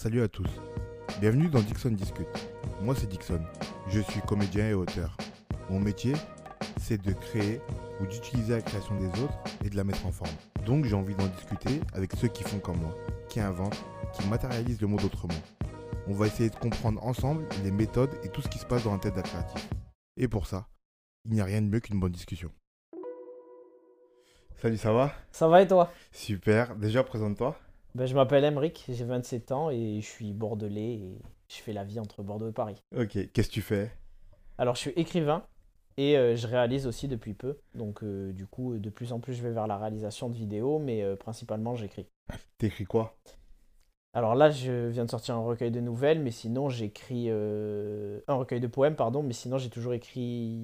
Salut à tous. Bienvenue dans Dixon Discute. Moi c'est Dixon. Je suis comédien et auteur. Mon métier, c'est de créer ou d'utiliser la création des autres et de la mettre en forme. Donc j'ai envie d'en discuter avec ceux qui font comme moi, qui inventent, qui matérialisent le monde autrement. On va essayer de comprendre ensemble les méthodes et tout ce qui se passe dans la tête d'un créatif. Et pour ça, il n'y a rien de mieux qu'une bonne discussion. Salut, ça va? Ça va et toi? Super. Déjà, présente-toi. Ben, Je m'appelle Emric, j'ai 27 ans et je suis bordelais et je fais la vie entre Bordeaux et Paris. Ok, qu'est-ce que tu fais? Alors je suis écrivain et euh, je réalise aussi depuis peu. Donc euh, du coup, de plus en plus je vais vers la réalisation de vidéos, mais euh, principalement j'écris. T'écris quoi? Alors là, je viens de sortir un recueil de nouvelles, mais sinon j'écris euh, un recueil de poèmes, pardon, mais sinon j'ai toujours écrit.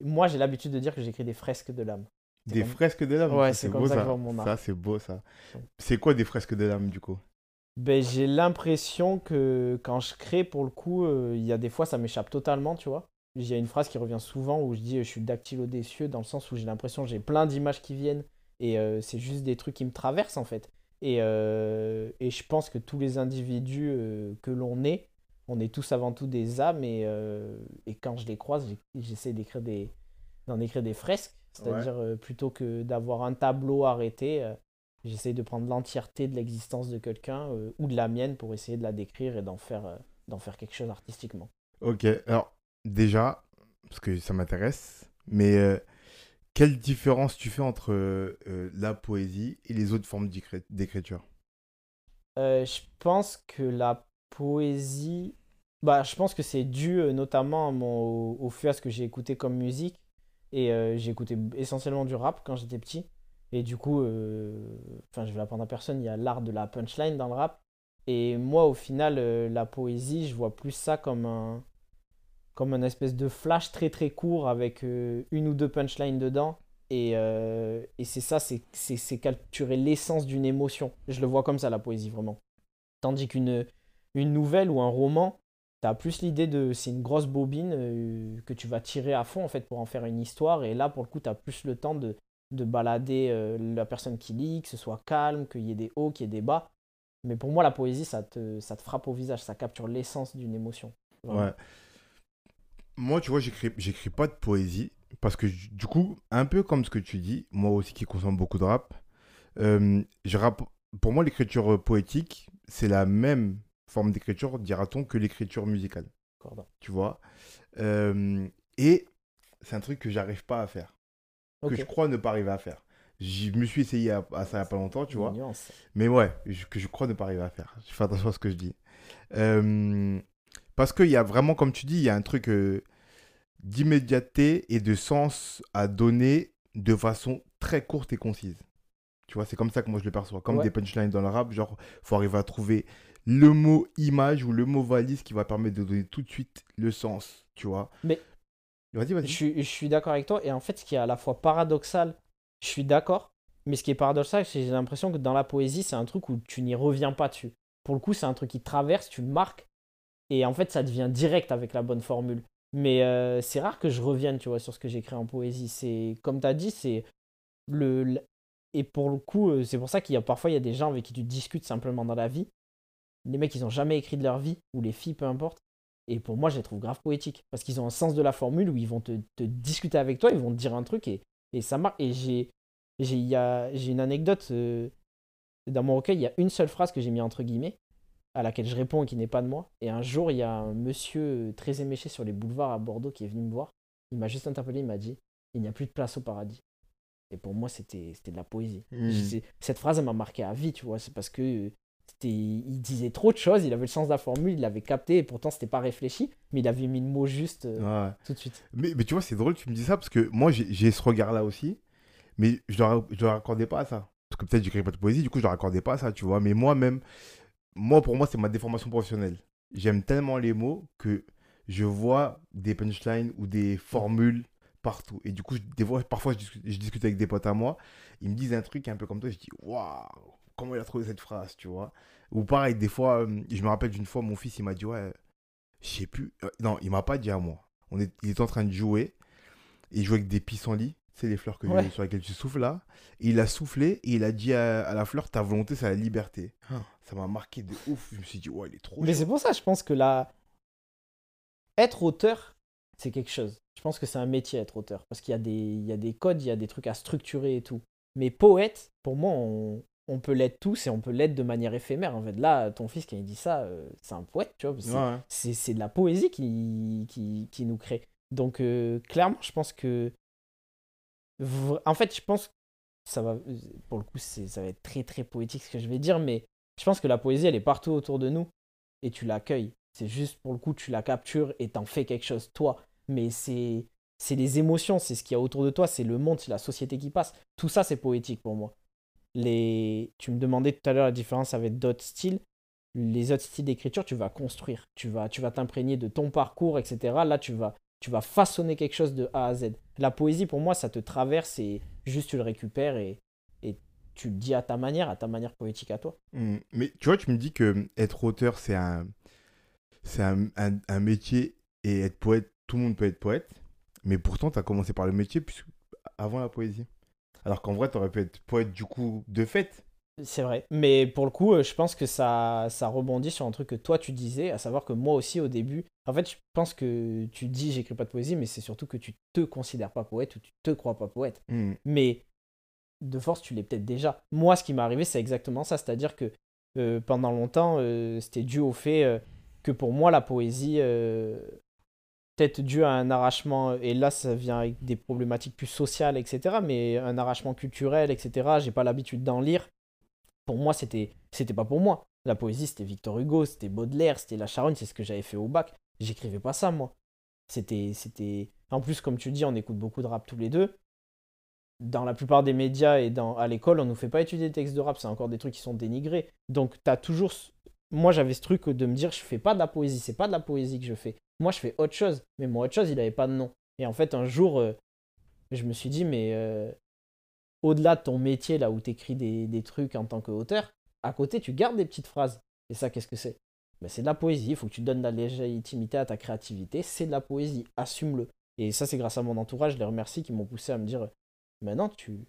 Moi, j'ai l'habitude de dire que j'écris des fresques de l'âme. Des comme- fresques de l'âme Ouais, c'est comme beau, ça que je vois mon art. Ça, c'est beau ça. C'est quoi des fresques de l'âme du coup? Ben, j'ai l'impression que quand je crée, pour le coup, euh, il y a des fois, ça m'échappe totalement, tu vois. Il y a une phrase qui revient souvent où je dis euh, je suis dactylo des cieux, dans le sens où j'ai l'impression que j'ai plein d'images qui viennent et euh, c'est juste des trucs qui me traversent en fait. Et, euh, et je pense que tous les individus que l'on est, on est tous avant tout des âmes et, et quand je les croise, j'essaie d'écrire des, d'en écrire des fresques, c'est-à-dire euh, plutôt que d'avoir un tableau arrêté. euh, J'essaie de prendre l'entièreté de l'existence de quelqu'un euh, ou de la mienne pour essayer de la décrire et d'en faire, d'en faire quelque chose artistiquement. Ok, alors déjà, parce que ça m'intéresse, mais euh, quelle différence tu fais entre euh, la poésie et les autres formes d'écri- d'écriture? Euh, je pense que la poésie, bah, je pense que c'est dû notamment à mon, au, au fait à ce que j'ai écouté comme musique. Et euh, écouté essentiellement du rap quand j'étais petit. Et du coup, euh, enfin, je vais l'apprendre à personne, il y a l'art de la punchline dans le rap. Et moi, au final, euh, la poésie, je vois plus ça comme un, comme un espèce de flash très très court avec une ou deux punchlines dedans. Et, et c'est ça, c'est capturer l'essence d'une émotion. Je le vois comme ça, la poésie, vraiment. Tandis qu'une une nouvelle ou un roman, t'as plus l'idée de. C'est une grosse bobine euh, que tu vas tirer à fond, en fait, pour en faire une histoire. Et là, pour le coup, t'as plus le temps de, de balader euh, la personne qui lit, que ce soit calme, qu'il y ait des hauts, qu'il y ait des bas. Mais pour moi, la poésie, ça te, frappe au visage, ça capture l'essence d'une émotion. Ouais. Moi, tu vois, j'écris, j'écris pas de poésie parce que du coup, un peu comme ce que tu dis, moi aussi qui consomme beaucoup de rap, euh, je rapp- pour moi, l'écriture poétique, c'est la même forme d'écriture, dira-t-on, que l'écriture musicale. Tu vois Euh, Et c'est un truc que j'arrive pas à faire, que je crois ne pas arriver à faire. Je me suis essayé à, à ça il y a pas longtemps, tu vois. Nuance. Mais ouais, je- que je crois ne pas arriver à faire. Je fais attention à ce que je dis. Euh, parce qu'il y a vraiment, comme tu dis, il y a un truc euh, d'immédiateté et de sens à donner de façon très courte et concise. Tu vois, c'est comme ça que moi je le perçois. Comme Ouais. des punchlines dans le rap, genre, faut arriver à trouver le mot image ou le mot valise qui va permettre de donner tout de suite le sens, tu vois. Mais- Vas-y, Je vas-y. suis, je suis d'accord avec toi. Et en fait, ce qui est à la fois paradoxal, je suis d'accord. Mais ce qui est paradoxal, c'est que j'ai l'impression que dans la poésie, c'est un truc où tu n'y reviens pas dessus. Pour le coup, c'est un truc qui te traverse, tu le marques. Et en fait, ça devient direct avec la bonne formule. Mais euh, c'est rare que je revienne, tu vois, sur ce que j'écris en poésie. C'est, comme tu as dit, c'est le, le- Et pour le coup, euh, c'est pour ça qu'il y a parfois, il y a des gens avec qui tu discutes simplement dans la vie. Les mecs, ils ont jamais écrit de leur vie, ou les filles, peu importe. Et pour moi, je les trouve grave poétiques. Parce qu'ils ont un sens de la formule où ils vont te, te discuter avec toi, ils vont te dire un truc et, et ça marche. Et j'ai, j'ai, il y a- j'ai une anecdote. euh, dans mon recueil, il y a une seule phrase que j'ai mis entre guillemets, à laquelle je réponds et qui n'est pas de moi. Et un jour, il y a un monsieur très éméché sur les boulevards à Bordeaux qui est venu me voir. Il m'a juste interpellé, il m'a dit Il n'y a plus de place au paradis. Et pour moi, c'était, c'était de la poésie. C'est- Cette phrase, elle m'a marqué à vie, tu vois. C'est parce que euh, il disait trop de choses, il avait le sens de la formule, il l'avait capté, et pourtant, c'était pas réfléchi, mais il avait mis le mot juste euh, Ouais. tout de suite. Mais, mais tu vois, c'est drôle que tu me dis ça parce que moi, j'ai ce regard-là aussi, mais je ne le raccordais pas à ça. Parce que peut-être j'écris pas de poésie, du coup, je ne le raccordais pas à ça, tu vois. Mais moi-même, moi, pour moi, c'est ma déformation professionnelle. J'aime tellement les mots que je vois des punchlines ou des formules partout. Et du coup, je- des fois, parfois, je discute, je discute avec des potes à moi, ils me disent un truc un peu comme toi, je dis, waouh, comment il a trouvé cette phrase, tu vois. Ou pareil, des fois, euh, je me rappelle d'une fois, mon fils, il m'a dit, ouais, je sais plus. euh, non, il m'a pas dit à moi. On est, il était en train de jouer. Et il jouait avec des pissenlits. c'est les fleurs que Ouais. sur lesquelles tu souffles là. Et il a soufflé et il a dit à, à la fleur ta volonté, c'est la liberté. Ah. Ça m'a marqué de ouf. Je me suis dit, ouais, il est trop Mais c'est pour ça, je pense que là, être auteur, c'est quelque chose. Je pense que c'est un métier être auteur. Parce qu'il y, a des- il y a des codes, il y a des trucs à structurer et tout. Mais poète, pour moi, on, on peut l'être tous et on peut l'être de manière éphémère. En fait, là, ton fils, quand il dit ça, euh, c'est un poète, tu vois. c'est- Ouais, c'est c'est de la poésie qui, qui, qui nous crée. Donc, euh, clairement, je pense que. En fait, je pense. Ça va, pour le coup, c'est- ça va être très très poétique ce que je vais dire, mais je pense que la poésie, elle est partout autour de nous et tu l'accueilles. C'est juste pour le coup, tu la captures et t'en fais quelque chose, toi. Mais c'est c'est les émotions, c'est ce qu'il y a autour de toi, c'est le monde, c'est la société qui passe. Tout ça, c'est poétique pour moi. Les... Tu me demandais tout à l'heure la différence avec d'autres styles les autres styles d'écriture, tu vas construire, tu vas tu vas t'imprégner de ton parcours, etc. Là, tu vas tu vas façonner quelque chose de A à Z. La poésie, pour moi, ça te traverse et juste tu le récupères et, et tu le dis à ta manière, à ta manière poétique à toi. Mm. Mais tu vois, tu me dis que être auteur, c'est un, c'est un, un- un métier et être poète, tout le monde peut être poète. Mais pourtant, tu as commencé par le métier puisque- avant la poésie. Alors qu'en vrai, tu aurais pu être poète du coup de fait. C'est vrai. Mais pour le coup, euh, je pense que ça, ça rebondit sur un truc que toi tu disais, à savoir que moi aussi au début, en fait, je pense que tu dis j'écris pas de poésie, mais c'est surtout que tu te considères pas poète ou tu te crois pas poète. Mm. mais de force, tu l'es peut-être déjà. Moi, ce qui m'est arrivé, c'est exactement ça. C'est-à-dire que euh, pendant longtemps, euh, c'était dû au fait euh, que pour moi, la poésie, peut-être dû à un arrachement, et là, ça vient avec des problématiques plus sociales, etc., mais un arrachement culturel, etc., j'ai pas l'habitude d'en lire. Pour moi, c'était c'était pas pour moi. La poésie, c'était Victor Hugo, c'était Baudelaire, c'était La Charogne, c'est ce que j'avais fait au bac. J'écrivais pas ça, moi. C'était, c'était. En plus, comme tu dis, on écoute beaucoup de rap tous les deux dans la plupart des médias et dans, à l'école, on nous fait pas étudier des textes de rap, c'est encore des trucs qui sont dénigrés. Donc, tu as toujours. Moi, j'avais ce truc de me dire, je fais pas de la poésie, c'est pas de la poésie que je fais. Moi, je fais autre chose. Mais mon autre chose, il avait pas de nom. Et en fait, un jour, euh, je me suis dit, mais euh, au-delà de ton métier, là où tu écris des, des trucs en tant qu'auteur, à côté, tu gardes des petites phrases. Et ça, qu'est-ce que c'est? Ben, C'est de la poésie, il faut que tu donnes de la légitimité à ta créativité, c'est de la poésie, assume-le. Et ça, c'est grâce à mon entourage, je les remercie, qui m'ont poussé à me dire, Maintenant, tu...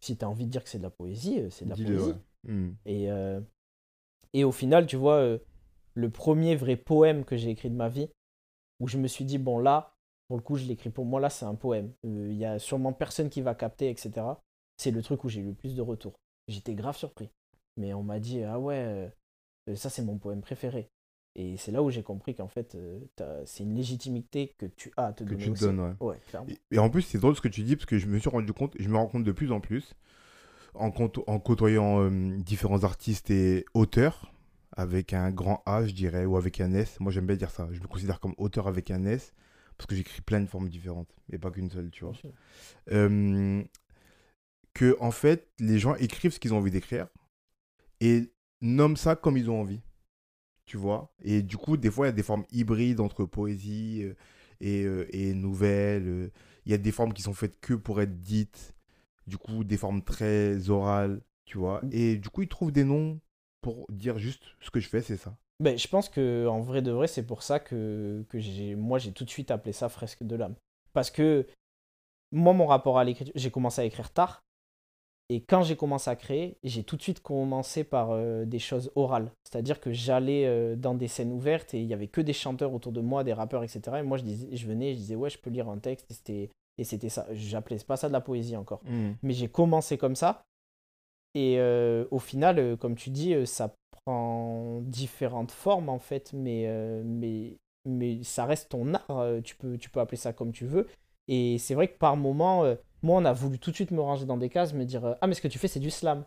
si tu as envie de dire que c'est de la poésie, euh, c'est de la Dis-le, poésie. ouais. Mm. Et, euh, et au final, tu vois, le premier vrai poème que j'ai écrit de ma vie, où je me suis dit, bon là, pour le coup, je l'écris pour moi, là, c'est un poème. Euh, Il y a sûrement personne qui va capter, etc. C'est le truc où j'ai eu le plus de retours. J'étais grave surpris. Mais on m'a dit, ah ouais, euh, euh, ça c'est mon poème préféré. Et c'est là où j'ai compris qu'en fait, euh, c'est une légitimité que tu as à te Que donner tu te aussi. donnes, ouais. Ouais, clairement. Et, et en plus, c'est drôle ce que tu dis parce que je me suis rendu compte, je me rends compte de plus en plus, en, côto- en côtoyant différents artistes et auteurs, avec un grand A, je dirais, ou avec un S. Moi, j'aime bien dire ça. Je me considère comme auteur avec un S parce que j'écris plein de formes différentes, et pas qu'une seule, tu vois. Euh, que, en fait, les gens écrivent ce qu'ils ont envie d'écrire et nomment ça comme ils ont envie. Tu vois Et du coup, des fois, il y a des formes hybrides entre poésie euh, et, euh, et nouvelles. euh. Il y a des formes qui sont faites que pour être dites. Du coup, des formes très orales, tu vois. Mm. Et du coup, ils trouvent des noms pour dire juste ce que je fais, c'est ça. Ben, je pense que en vrai de vrai, c'est pour ça que, que j'ai, moi j'ai tout de suite appelé ça fresque de l'âme. Parce que moi, mon rapport à l'écriture, j'ai commencé à écrire tard. Et quand j'ai commencé à créer, j'ai tout de suite commencé par euh, des choses orales. C'est-à-dire que j'allais euh, dans des scènes ouvertes et il y avait que des chanteurs autour de moi, des rappeurs, etc. Et moi, je, disais, je venais, je disais, ouais, je peux lire un texte. Et c'était, et c'était ça. J'appelais pas ça de la poésie encore mais j'ai commencé comme ça. Et euh, au final, euh, comme tu dis, euh, ça prend différentes formes en fait, mais, mais, mais ça reste ton art. tu, peux, appeler ça comme tu veux. Et c'est vrai que par moment, moi, on a voulu tout de suite me ranger dans des cases, me dire Ah, mais ce que tu fais, c'est du slam.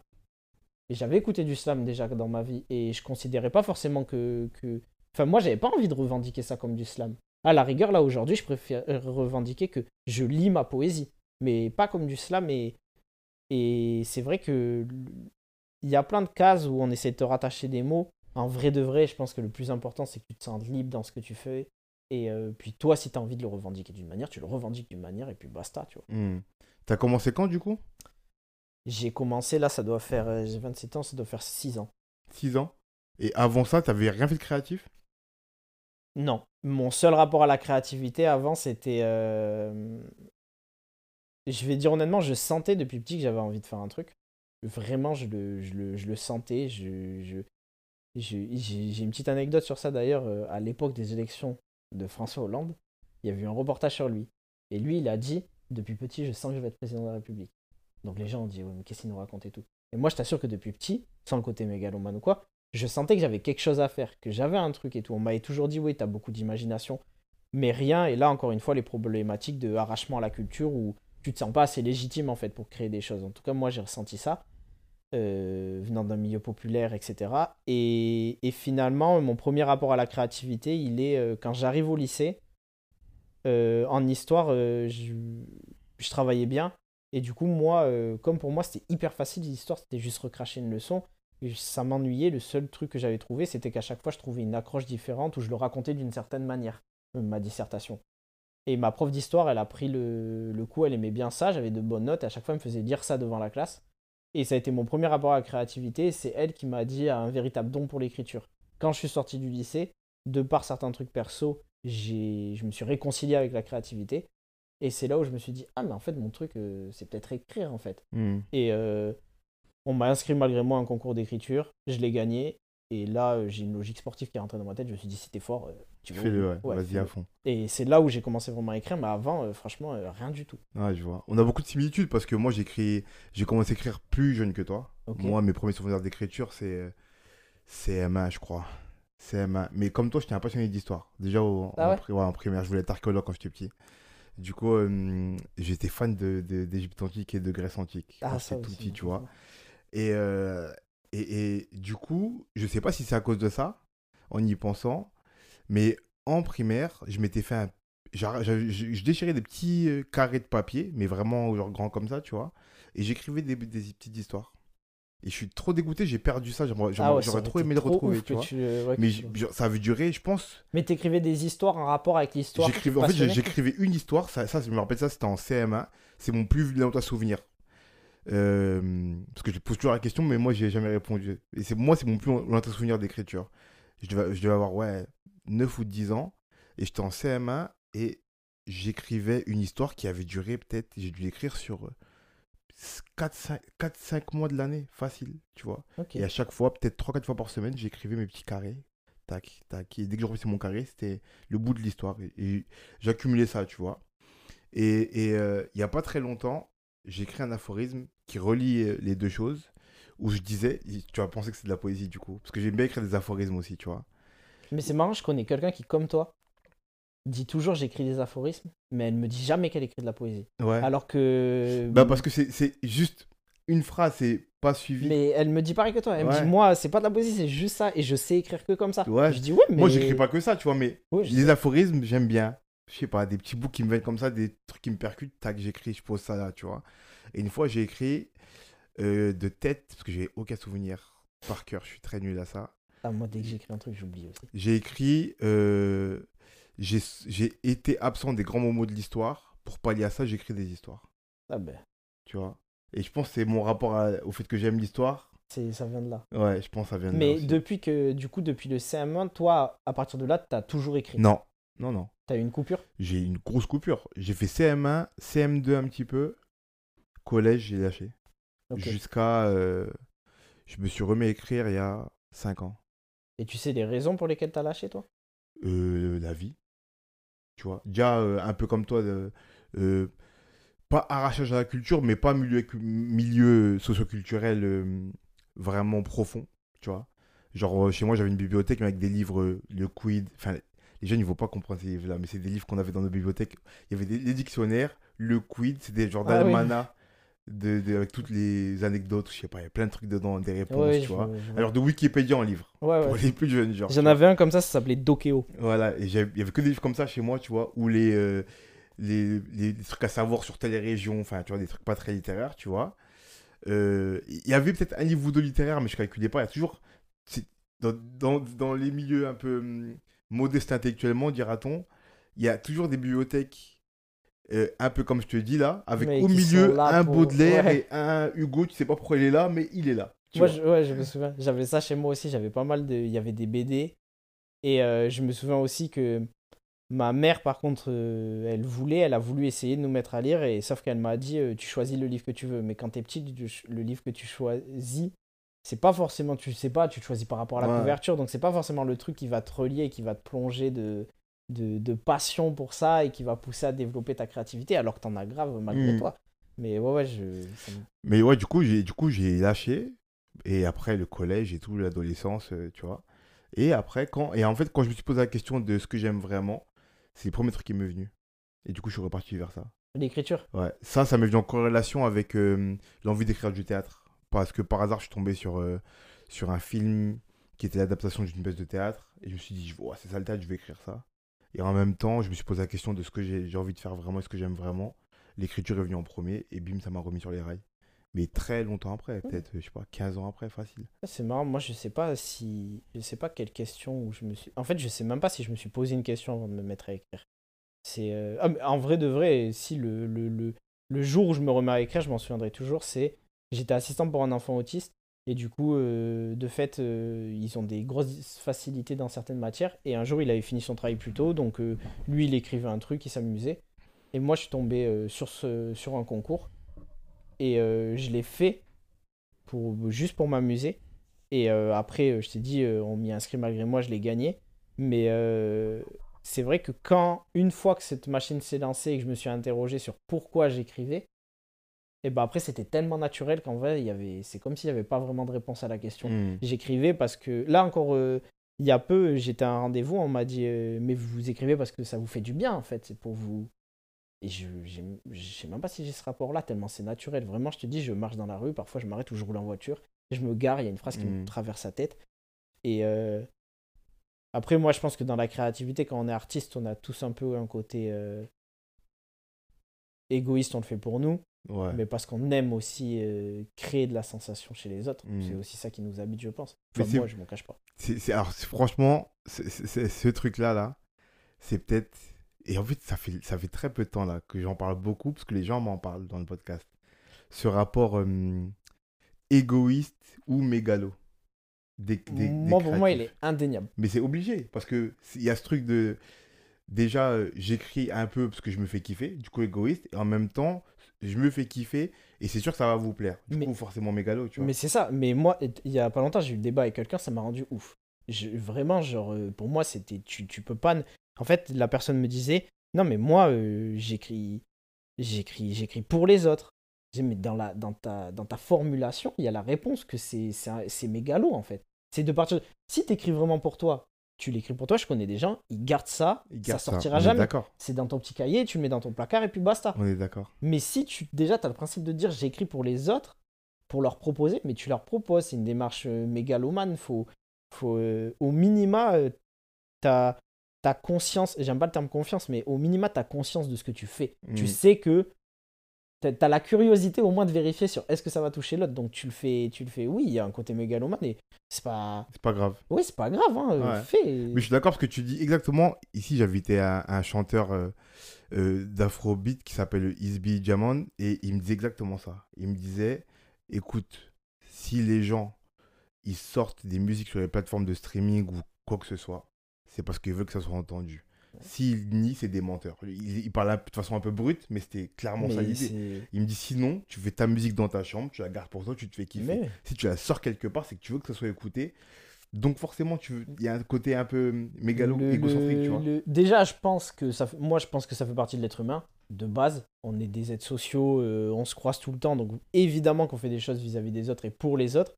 Et j'avais écouté du slam déjà dans ma vie, et je considérais pas forcément que. que... Enfin, moi, j'avais pas envie de revendiquer ça comme du slam. À la rigueur, là, aujourd'hui, je préfère revendiquer que je lis ma poésie, mais pas comme du slam. Et, et c'est vrai que il y a plein de cases où on essaie de te rattacher des mots. En vrai de vrai, je pense que le plus important, c'est que tu te sens libre dans ce que tu fais. Et euh, puis toi, si tu as envie de le revendiquer d'une manière, tu le revendiques d'une manière, et puis basta, tu vois. Hmm. T'as commencé quand, du coup? J'ai commencé, là, ça doit faire... euh, J'ai 27 ans, ça doit faire 6 ans. 6 ans? Et avant ça, t'avais rien fait de créatif? Non. Mon seul rapport à la créativité avant, c'était... euh, je vais dire honnêtement, je sentais depuis petit que j'avais envie de faire un truc. Vraiment, je le, je le, je le sentais. Je, j'ai une petite anecdote sur ça d'ailleurs. euh, À l'époque des élections de François Hollande, il y avait eu un reportage sur lui. Et lui, il a dit Depuis petit, je sens que je vais être président de la République. Donc les gens ont dit Ouais, mais qu'est-ce qu'il nous raconte et tout. Et moi, je t'assure que depuis petit, sans le côté mégalomane ou quoi, je sentais que j'avais quelque chose à faire, que j'avais un truc et tout. On m'avait toujours dit Oui, t'as beaucoup d'imagination, mais rien. Et là, encore une fois, les problématiques de arrachement à la culture où tu te sens pas assez légitime en fait pour créer des choses. En tout cas, moi, j'ai ressenti ça. euh, venant d'un milieu populaire, etc. Et, finalement, mon premier rapport à la créativité, il est euh, quand j'arrive au lycée. euh, en histoire, je, travaillais bien. Et du coup, moi, comme pour moi, c'était hyper facile, l'histoire, c'était juste recracher une leçon. Ça m'ennuyait. Le seul truc que j'avais trouvé, c'était qu'à chaque fois, je trouvais une accroche différente où je le racontais d'une certaine manière, ma dissertation. Et ma prof d'histoire, elle a pris le, le coup, elle aimait bien ça, j'avais de bonnes notes, et à chaque fois, elle me faisait lire ça devant la classe. Et ça a été mon premier rapport à la créativité, c'est elle qui m'a dit un véritable don pour l'écriture. Quand je suis sorti du lycée, de par certains trucs perso, je me suis réconcilié avec la créativité. Et c'est là où je me suis dit, ah mais en fait mon truc, euh, c'est peut-être écrire en fait. Hmm. Et euh, on m'a inscrit malgré moi à un concours d'écriture, je l'ai gagné. Et là, euh, j'ai une logique sportive qui est rentrée dans ma tête. Je me suis dit, c'était fort, euh, tu Fais-le, ouais. Ouais, Vas-y à fond. Et c'est là où j'ai commencé vraiment à écrire, mais avant, euh, franchement, euh, rien du tout. Ouais, je vois. On a beaucoup de similitudes parce que moi, j'ai commencé à écrire plus jeune que toi. Moi, mes premiers souvenirs d'écriture, c'est euh, CM1, je crois. CM1. Mais comme toi, j'étais un passionné d'histoire. Déjà au- Ah en, ouais primaire, je voulais être archéologue quand j'étais petit. Du coup, euh, j'étais fan de, de- d'Égypte antique et de Grèce antique quand Ah, ça j'étais tout petit, tu vois. Et, euh, et, et du coup, je sais pas si c'est à cause de ça, en y pensant, mais en primaire, je m'étais fait un. Je, je déchirais des petits euh, carrés de papier, mais vraiment genre grands comme ça, tu vois. Et j'écrivais des, des petites histoires. Et je suis trop dégoûté, j'ai perdu ça. Ah ouais, j'aurais trop aimé le retrouver, ouf tu que vois. tu le- ouais, que Mais genre, ça avait duré, je pense. Mais t'écrivais des histoires en rapport avec l'histoire. J'écrivais, en fait, j'écrivais une histoire. Ça, ça, je me rappelle ça, c'était en CM1. C'est mon plus lointain souvenir. Euh, parce que je pose toujours la question, mais moi, j'ai jamais répondu. Et c'est moi, c'est mon plus lointain souvenir d'écriture. Je devais, je devais avoir, ouais, 9 ou 10 ans. Et j'étais en CM1 et j'écrivais une histoire qui avait duré peut-être, j'ai dû l'écrire sur 4-5 mois de l'année, facile, tu vois. Et à chaque fois, peut-être 3-4 fois par semaine, j'écrivais mes petits carrés. Tac, tac. Et dès que je remplissais mon carré, c'était le bout de l'histoire. Et, et j'accumulais ça, tu vois. Et et, euh, il n'y a pas très longtemps, j'ai écrit un aphorisme qui relie euh, les deux choses. Où je disais, tu vas penser que c'est de la poésie du coup. Parce que j'aime bien écrire des aphorismes aussi, tu vois. Mais c'est marrant, je connais quelqu'un qui, comme toi, dit toujours j'écris des aphorismes, mais elle me dit jamais qu'elle écrit de la poésie. Ouais. Alors que. Bah parce que c'est juste une phrase, c'est pas suivi. Mais elle me dit pareil que toi. Elle me dit moi, c'est pas de la poésie, c'est juste ça, et je sais écrire que comme ça. Ouais. Je dis ouais, mais. Moi, j'écris pas que ça, tu vois, mais Ouais, les sais. aphorismes, j'aime bien. Je sais pas, des petits bouts qui me viennent comme ça, des trucs qui me percutent, tac, j'écris, je pose ça là, tu vois. Et une fois, j'ai écrit euh, de tête, parce que j'ai aucun souvenir par cœur, je suis très nul à ça. Ah, moi, dès que j'écris un truc, j'oublie aussi. J'ai écrit, euh, j'ai été absent des grands moments de l'histoire. Pour pallier à ça, j'écris des histoires, Ah ben, tu vois. Et je pense que c'est mon rapport à- au fait que j'aime l'histoire. ça vient de là. Ouais, je pense que ça vient de là Mais depuis que, du coup, depuis le CM1, toi, à partir de là, t'as toujours écrit. Non, non, non. T'as eu une coupure? J'ai une grosse coupure. J'ai fait CM1, CM2 un petit peu. Collège, j'ai lâché. Jusqu'à. euh, je me suis remis à écrire il y a 5 ans. Et tu sais les raisons pour lesquelles t'as lâché, toi? Euh, la vie. Tu vois? Déjà, euh, un peu comme toi, euh, pas arrachage à la culture, mais pas milieu, milieu socioculturel vraiment profond. Tu vois? Genre, chez moi, j'avais une bibliothèque mais avec des livres, le quid. Enfin, les jeunes, ils ne vont pas comprendre ces livres-là, mais c'est des livres qu'on avait dans nos bibliothèques. Il y avait des, les dictionnaires, le quid, c'était genre Ah oui. d'almanach, de, de- avec toutes les anecdotes, je sais pas, il y a plein de trucs dedans, des réponses, Ouais, tu vois. Alors de Wikipédia en livre, Ouais, pour ouais. les plus jeunes, genre. J'en avais un comme ça, ça s'appelait Dokeo. Voilà, et il y avait que des livres comme ça chez moi, tu vois, où les, euh, les, les- les trucs à savoir sur telle région, enfin, tu vois, des trucs pas très littéraires, tu vois. Euh, Il y avait peut-être un livre ou deux littéraires, mais je calculais pas. Il y a toujours, c'est- dans, dans, dans les milieux un peu modestes intellectuellement, dira-t-on, il y a toujours des bibliothèques. euh, un peu comme je te dis là, avec Mais au milieu un pour- Baudelaire ouais. et un Hugo, tu sais pas pourquoi il est là, mais il est là. Moi, je, ouais, je me souviens. J'avais ça chez moi aussi. J'avais pas mal de. Il y avait des BD. Et euh, je me souviens aussi que Ma mère, par contre, euh, elle voulait, elle a voulu essayer de nous mettre à lire, et sauf qu'elle m'a dit, euh, tu choisis le livre que tu veux. Mais quand t'es petit, le livre que tu choisis, c'est pas forcément, tu sais pas, tu le choisis par rapport à la Ouais. couverture, donc c'est pas forcément le truc qui va te relier, qui va te plonger de, de, de passion pour ça et qui va pousser à développer ta créativité, alors que t'en as grave malgré Mhm. toi. Mais ouais, ouais, je. Mais ouais, du coup, j'ai du coup j'ai lâché. Et après, le collège et tout, l'adolescence, euh, tu vois. Et après, quand. Et en fait, quand je me suis posé la question de ce que j'aime vraiment, c'est le premier truc qui m'est venu. Et du coup, je suis reparti vers ça. L'écriture. Ouais, ça, ça m'est venu en corrélation avec euh, l'envie d'écrire du théâtre. Parce que par hasard, je suis tombé sur, euh, sur un film qui était l'adaptation d'une pièce de théâtre. Et je me suis dit, c'est ça le théâtre, je vais écrire ça. Et en même temps, je me suis posé la question de ce que j'ai envie de faire vraiment et ce que j'aime vraiment. L'écriture est venue en premier et bim, ça m'a remis sur les rails. Mais très longtemps après, peut-être, je sais pas, 15 ans après, facile. C'est marrant, moi je sais pas si. Je sais pas quelle question où je me suis. En fait, je sais même pas si je me suis posé une question avant de me mettre à écrire. C'est. euh, ah, en vrai de vrai, si le, le, le, le jour où je me remets à écrire, je m'en souviendrai toujours, c'est. J'étais assistant pour un enfant autiste, et du coup, euh, de fait, euh, ils ont des grosses facilités dans certaines matières, et un jour il avait fini son travail plus tôt, donc euh, lui il écrivait un truc, il s'amusait, et moi je suis tombé sur, ce, sur un concours, et je l'ai fait pour, juste pour m'amuser. Et après, je t'ai dit, on m'y inscrit malgré moi, je l'ai gagné. Mais c'est vrai que quand, une fois que cette machine s'est lancée et que je me suis interrogé sur pourquoi j'écrivais, et ben après, c'était tellement naturel qu'en vrai, il y avait, c'est comme s'il n'y avait pas vraiment de réponse à la question. Hmm. J'écrivais parce que là encore, euh, il y a peu, j'étais à un rendez-vous, on m'a dit, euh, mais vous écrivez parce que ça vous fait du bien en fait, c'est pour vous. Et je je sais même pas si j'ai ce rapport-là, tellement c'est naturel. Vraiment, je te dis, je marche dans la rue, parfois je m'arrête ou je roule en voiture, je me gare, il y a une phrase qui me Mhm. traverse la tête. Et euh, après, moi, je pense que dans la créativité, quand on est artiste, on a tous un peu un côté égoïste, on le fait pour nous, Ouais. mais parce qu'on aime aussi euh, créer de la sensation chez les autres. Mhm. C'est aussi ça qui nous habite, je pense. Enfin, moi, je m'en cache pas. C'est, c'est- alors, franchement, c'est- ce truc-là, là, c'est peut-être. Et en fait ça, fait, ça fait très peu de temps là que j'en parle beaucoup, parce que les gens m'en parlent dans le podcast. Ce rapport euh, égoïste ou mégalo. Des, des- des moi, pour moi, il est indéniable. Mais c'est obligé, parce que il y a ce truc de. Déjà, euh, j'écris un peu parce que je me fais kiffer, du coup égoïste, et en même temps, je me fais kiffer, et c'est sûr que ça va vous plaire. Du Mais- coup, forcément mégalo, tu vois. Mais c'est ça. Mais moi, il y a pas longtemps, j'ai eu le débat avec quelqu'un, ça m'a rendu ouf. Je- vraiment, genre, euh, pour moi, c'était. Tu, tu peux pas. En fait, la personne me disait Non, mais moi, euh, j'écris. J'écris, j'écris pour les autres. Dis, mais dans, la, dans, ta, dans ta formulation, il y a la réponse que c'est mégalo, en fait. C'est de partir. Si t'écris vraiment pour toi, tu l'écris pour toi, je connais des gens, ils gardent ça, Il ça sortira jamais. C'est dans ton petit cahier, tu le mets dans ton placard et puis basta. on est d'accord. Mais si tu déjà tu as le principe de dire j'écris pour les autres, pour leur proposer, mais tu leur proposes, c'est une démarche euh, mégalomane, faut, faut euh, au minima euh, t'as ta conscience, j'aime pas le terme confiance, mais au minima t'as conscience de ce que tu fais. Tu Mm. sais que t'as as la curiosité au moins de vérifier sur est-ce que ça va toucher l'autre, donc tu le fais, tu le fais. Oui, il y a un côté mégalomane et c'est pas, C'est pas grave. oui c'est pas grave, hein, Ouais. fais. Mais je suis d'accord parce que tu dis exactement. Ici, j'invitais un, un chanteur euh, euh, d'afrobeat qui s'appelle Isby Diamond et il me disait exactement ça. Il me disait écoute, si les gens ils sortent des musiques sur les plateformes de streaming ou quoi que ce soit, c'est parce qu'ils veulent que ça soit entendu. S'ils nient, c'est des menteurs. Il, il parlait de façon un peu brute, mais c'était clairement ça l'idée. Il me dit sinon, tu fais ta musique dans ta chambre, tu la gardes pour toi, tu te fais kiffer. mais- Si tu la sors quelque part, c'est que tu veux que ça soit écouté. Donc forcément, tu il y a un côté un peu mégalo, Le- égocentrique, le- tu vois. le- Déjà, je pense que ça, moi, je pense que ça fait partie de l'être humain. De base, on est des êtres sociaux, euh, on se croise tout le temps, donc évidemment qu'on fait des choses vis-à-vis des autres et pour les autres.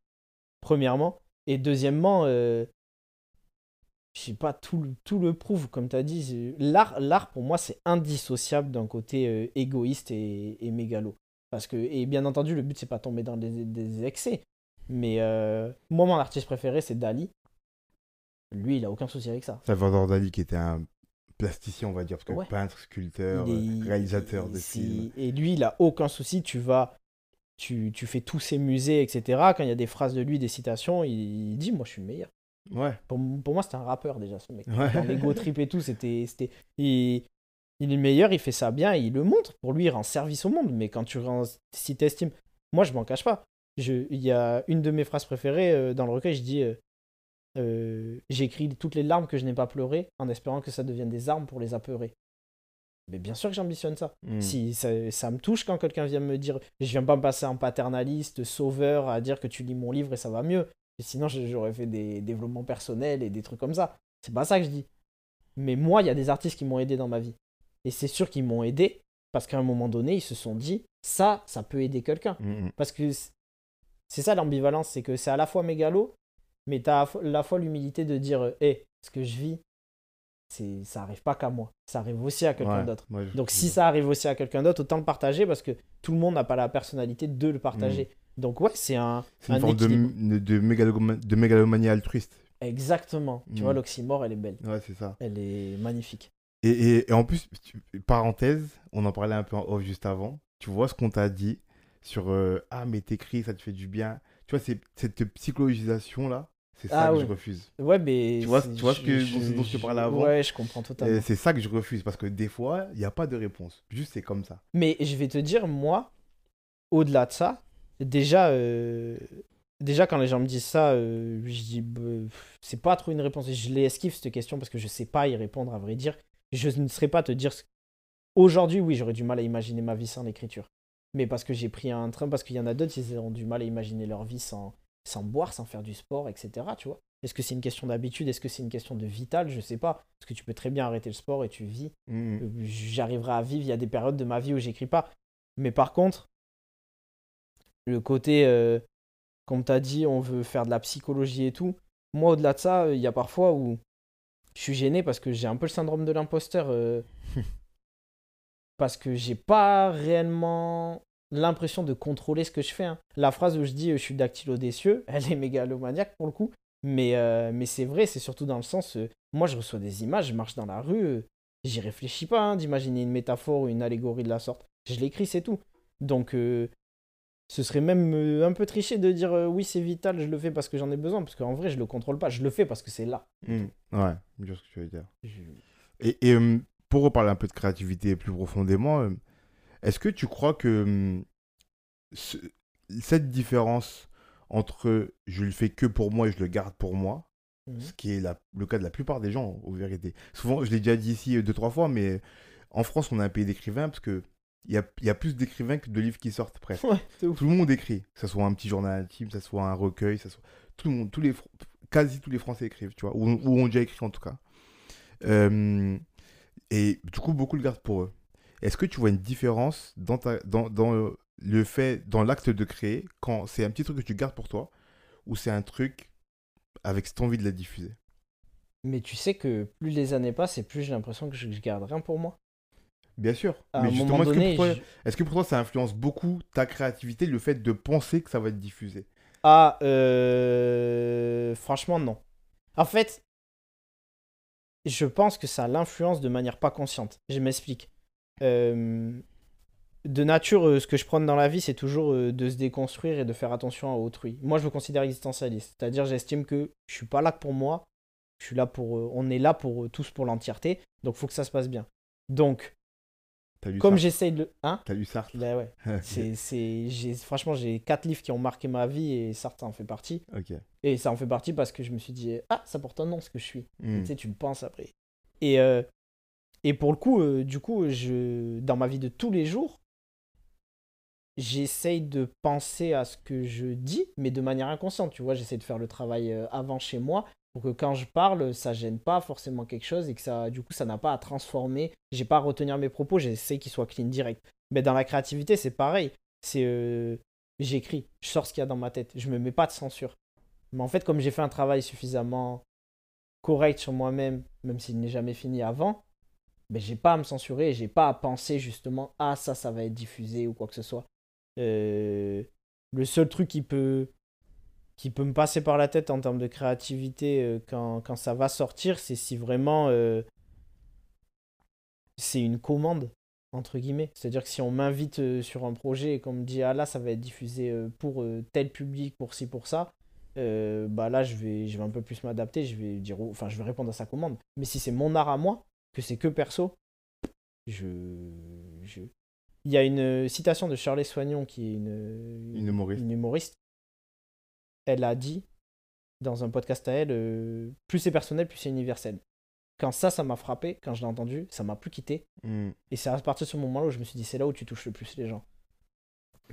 Premièrement, et deuxièmement, euh, je sais pas, tout le, tout le prouve, comme tu as dit. L'art, l'art pour moi, c'est indissociable d'un côté euh, égoïste et, et mégalo. Parce que, et bien entendu, le but, c'est pas tomber dans des, des excès. Mais euh, moi, mon artiste préféré, c'est Dali. Lui, il a aucun souci avec ça. Salvador Dali qui était un plasticien, on va dire, parce que Ouais. peintre, sculpteur, est- réalisateur de films. Et lui, il a aucun souci. Tu vas, tu, tu fais tous ses musées, etc. Quand il y a des phrases de lui, des citations, il, il dit Moi, je suis le meilleur. Ouais. Pour, pour moi, c'était un rappeur déjà, ce mec. Ouais. Dans l'ego trip et tout, c'était. il, il est le meilleur, il fait ça bien, il le montre. Pour lui, il rend service au monde. Mais quand tu rends, si t'estimes. Moi, je m'en cache pas. Je, il y a une de mes phrases préférées euh, dans le recueil, je dis euh, euh, j'écris toutes les larmes que je n'ai pas pleurées en espérant que ça devienne des armes pour les apeurer. Mais bien sûr que j'ambitionne ça. Hmm. Si ça, ça me touche quand quelqu'un vient me dire, je viens pas me passer en paternaliste, sauveur, à dire que tu lis mon livre et ça va mieux. Sinon, j'aurais fait des développements personnels et des trucs comme ça. C'est pas ça que je dis. Mais moi, il y a des artistes qui m'ont aidé dans ma vie. Et c'est sûr qu'ils m'ont aidé parce qu'à un moment donné, ils se sont dit, ça, ça peut aider quelqu'un. Mm, mm. Parce que c'est ça l'ambivalence, c'est que c'est à la fois mégalo, mais t'as à la fois l'humilité de dire, hé, ce que je vis, c'est, ça arrive pas qu'à moi, ça arrive aussi à quelqu'un Ouais, d'autre. ouais, je- Donc si ça arrive aussi à quelqu'un d'autre, autant le partager parce que tout le monde n'a pas la personnalité de le partager. Donc ouais, c'est un, C'est une un forme de, équilibre. de, mégaloma- de mégalomanie altruiste. Exactement. Tu vois, l'oxymore, elle est belle. Ouais, c'est ça. Elle est magnifique. Et, et, et en plus, tu- parenthèse, on en parlait un peu en off juste avant. Tu vois ce qu'on t'a dit sur euh, Ah, mais t'écris, ça te fait du bien. Tu vois, cette psychologisation-là, c'est ça Ah que je refuse. Ouais, mais... Tu vois- c'est- tu vois ce que- je- dont je parlais avant? Ouais, je comprends totalement. Et c'est ça que je refuse parce que des fois, il n'y a pas de réponse. Juste, c'est comme ça. Mais je vais te dire, moi, au-delà de ça, déjà, euh, déjà quand les gens me disent ça, euh, je dis, bah, c'est pas trop une réponse. Je les esquive cette question parce que je sais pas y répondre, à vrai dire. Je ne saurais pas te dire. ce- Aujourd'hui, oui, j'aurais du mal à imaginer ma vie sans l'écriture. Mais parce que j'ai pris un train, parce qu'il y en a d'autres, ils ont du mal à imaginer leur vie sans, sans boire, sans faire du sport, etc. Tu vois Est-ce que c'est une question d'habitude? Est-ce que c'est une question de vital? Je sais pas. Parce que tu peux très bien arrêter le sport et tu vis Mm, mm. euh, j'arriverai à vivre. Il y a des périodes de ma vie où j'écris pas. Mais par contre, le côté, euh, comme tu as dit, on veut faire de la psychologie et tout. Moi, au-delà de ça, euh, il y a parfois où je suis gêné parce que j'ai un peu le syndrome de l'imposteur. euh, parce que j'ai pas réellement l'impression de contrôler ce que je fais. hein. La phrase où je dis je suis dactylo des cieux, elle est mégalomaniaque pour le coup. Mais, euh, mais c'est vrai, c'est surtout dans le sens, euh, moi je reçois des images, je marche dans la rue, euh, j'y réfléchis pas hein, d'imaginer une métaphore ou une allégorie de la sorte. Je l'écris, c'est tout. Donc ce serait même euh, un peu triché de dire euh, oui c'est vital, je le fais parce que j'en ai besoin, parce qu'en vrai je le contrôle pas, je le fais parce que c'est là. Mm. Ouais, ce que tu veux dire. Je- Et, et, euh, pour reparler un peu de créativité plus profondément, euh, est-ce que tu crois que ce- cette différence entre je le fais que pour moi et je le garde pour moi, Mhm. ce qui est la- le cas de la plupart des gens, en vérité. Souvent, je l'ai déjà dit ici deux, trois fois, mais en France, on a un pays d'écrivains parce que il y a, il y a plus d'écrivains que de livres qui sortent presque. Ouais, c'est ouf. Tout le monde écrit, que ce soit un petit journal intime, que ce soit un recueil, que ce soit... tout le monde, tous les, Fr- quasi tous les Français écrivent, tu vois, ou, ou ont déjà écrit en tout cas. Euh, et du coup, beaucoup le gardent pour eux. Est-ce que tu vois une différence dans, ta, dans, dans euh, le fait, dans l'acte de créer, quand c'est un petit truc que tu gardes pour toi, ou c'est un truc avec cette envie de la diffuser? Mais tu sais que plus les années passent et plus j'ai l'impression que je, je garde rien pour moi. Bien sûr. À Mais justement, est-ce que, pour toi, je- est-ce que pour toi, ça influence beaucoup ta créativité, le fait de penser que ça va être diffusé? Ah, euh, franchement, non. En fait, je pense que ça l'influence de manière pas consciente. Je m'explique. Euh, de nature, euh, ce que je prône dans la vie, c'est toujours de se déconstruire et de faire attention à autrui. Moi, je me considère existentialiste. C'est-à-dire, j'estime que je suis pas là que pour moi. Je suis là pour. on est là pour tous pour l'entièreté. Donc, faut que ça se passe bien. Donc, comme j'essaye de. Hein T'as lu Sartre Bah ouais. C'est, c'est, j'ai, franchement, j'ai quatre livres qui ont marqué ma vie et Sartre en fait partie. Ok. Et ça en fait partie parce que je me suis dit, ah, ça porte un nom ce que je suis. Hmm. Tu sais, tu le penses après. Et, euh, et pour le coup, euh, du coup, je, dans ma vie de tous les jours, j'essaye de penser à ce que je dis, mais de manière inconsciente. Tu vois, j'essaie de faire le travail euh, avant chez moi pour que quand je parle, ça gêne pas forcément quelque chose et que ça, du coup, ça n'a pas à transformer. J'ai pas à retenir mes propos, j'essaie qu'ils soient clean direct. Mais dans la créativité, c'est pareil. C'est euh, j'écris, je sors ce qu'il y a dans ma tête, je me mets pas de censure. Mais en fait, comme j'ai fait un travail suffisamment correct sur moi-même, même s'il n'est jamais fini avant, ben, j'ai pas à me censurer, j'ai pas à penser justement ah ça ça va être diffusé ou quoi que ce soit. Euh, le seul truc qui peut qui peut me passer par la tête en termes de créativité euh, quand, quand ça va sortir, c'est si vraiment euh, c'est une commande entre guillemets. C'est-à-dire que si on m'invite euh, sur un projet et qu'on me dit ah là ça va être diffusé pour tel public, pour ci, pour ça, bah là je vais, je vais un peu plus m'adapter, je vais dire enfin je vais répondre à sa commande. Mais si c'est mon art à moi, que c'est que perso, je, je... Il y a une citation de Shirley Soignon qui est une, Une humoriste. une humoriste. Elle a dit dans un podcast à elle, euh, plus c'est personnel, plus c'est universel. Quand ça, ça m'a frappé, quand je l'ai entendu, ça m'a plus quitté. Hmm. Et c'est à partir de ce moment-là où je me suis dit, c'est là où tu touches le plus les gens.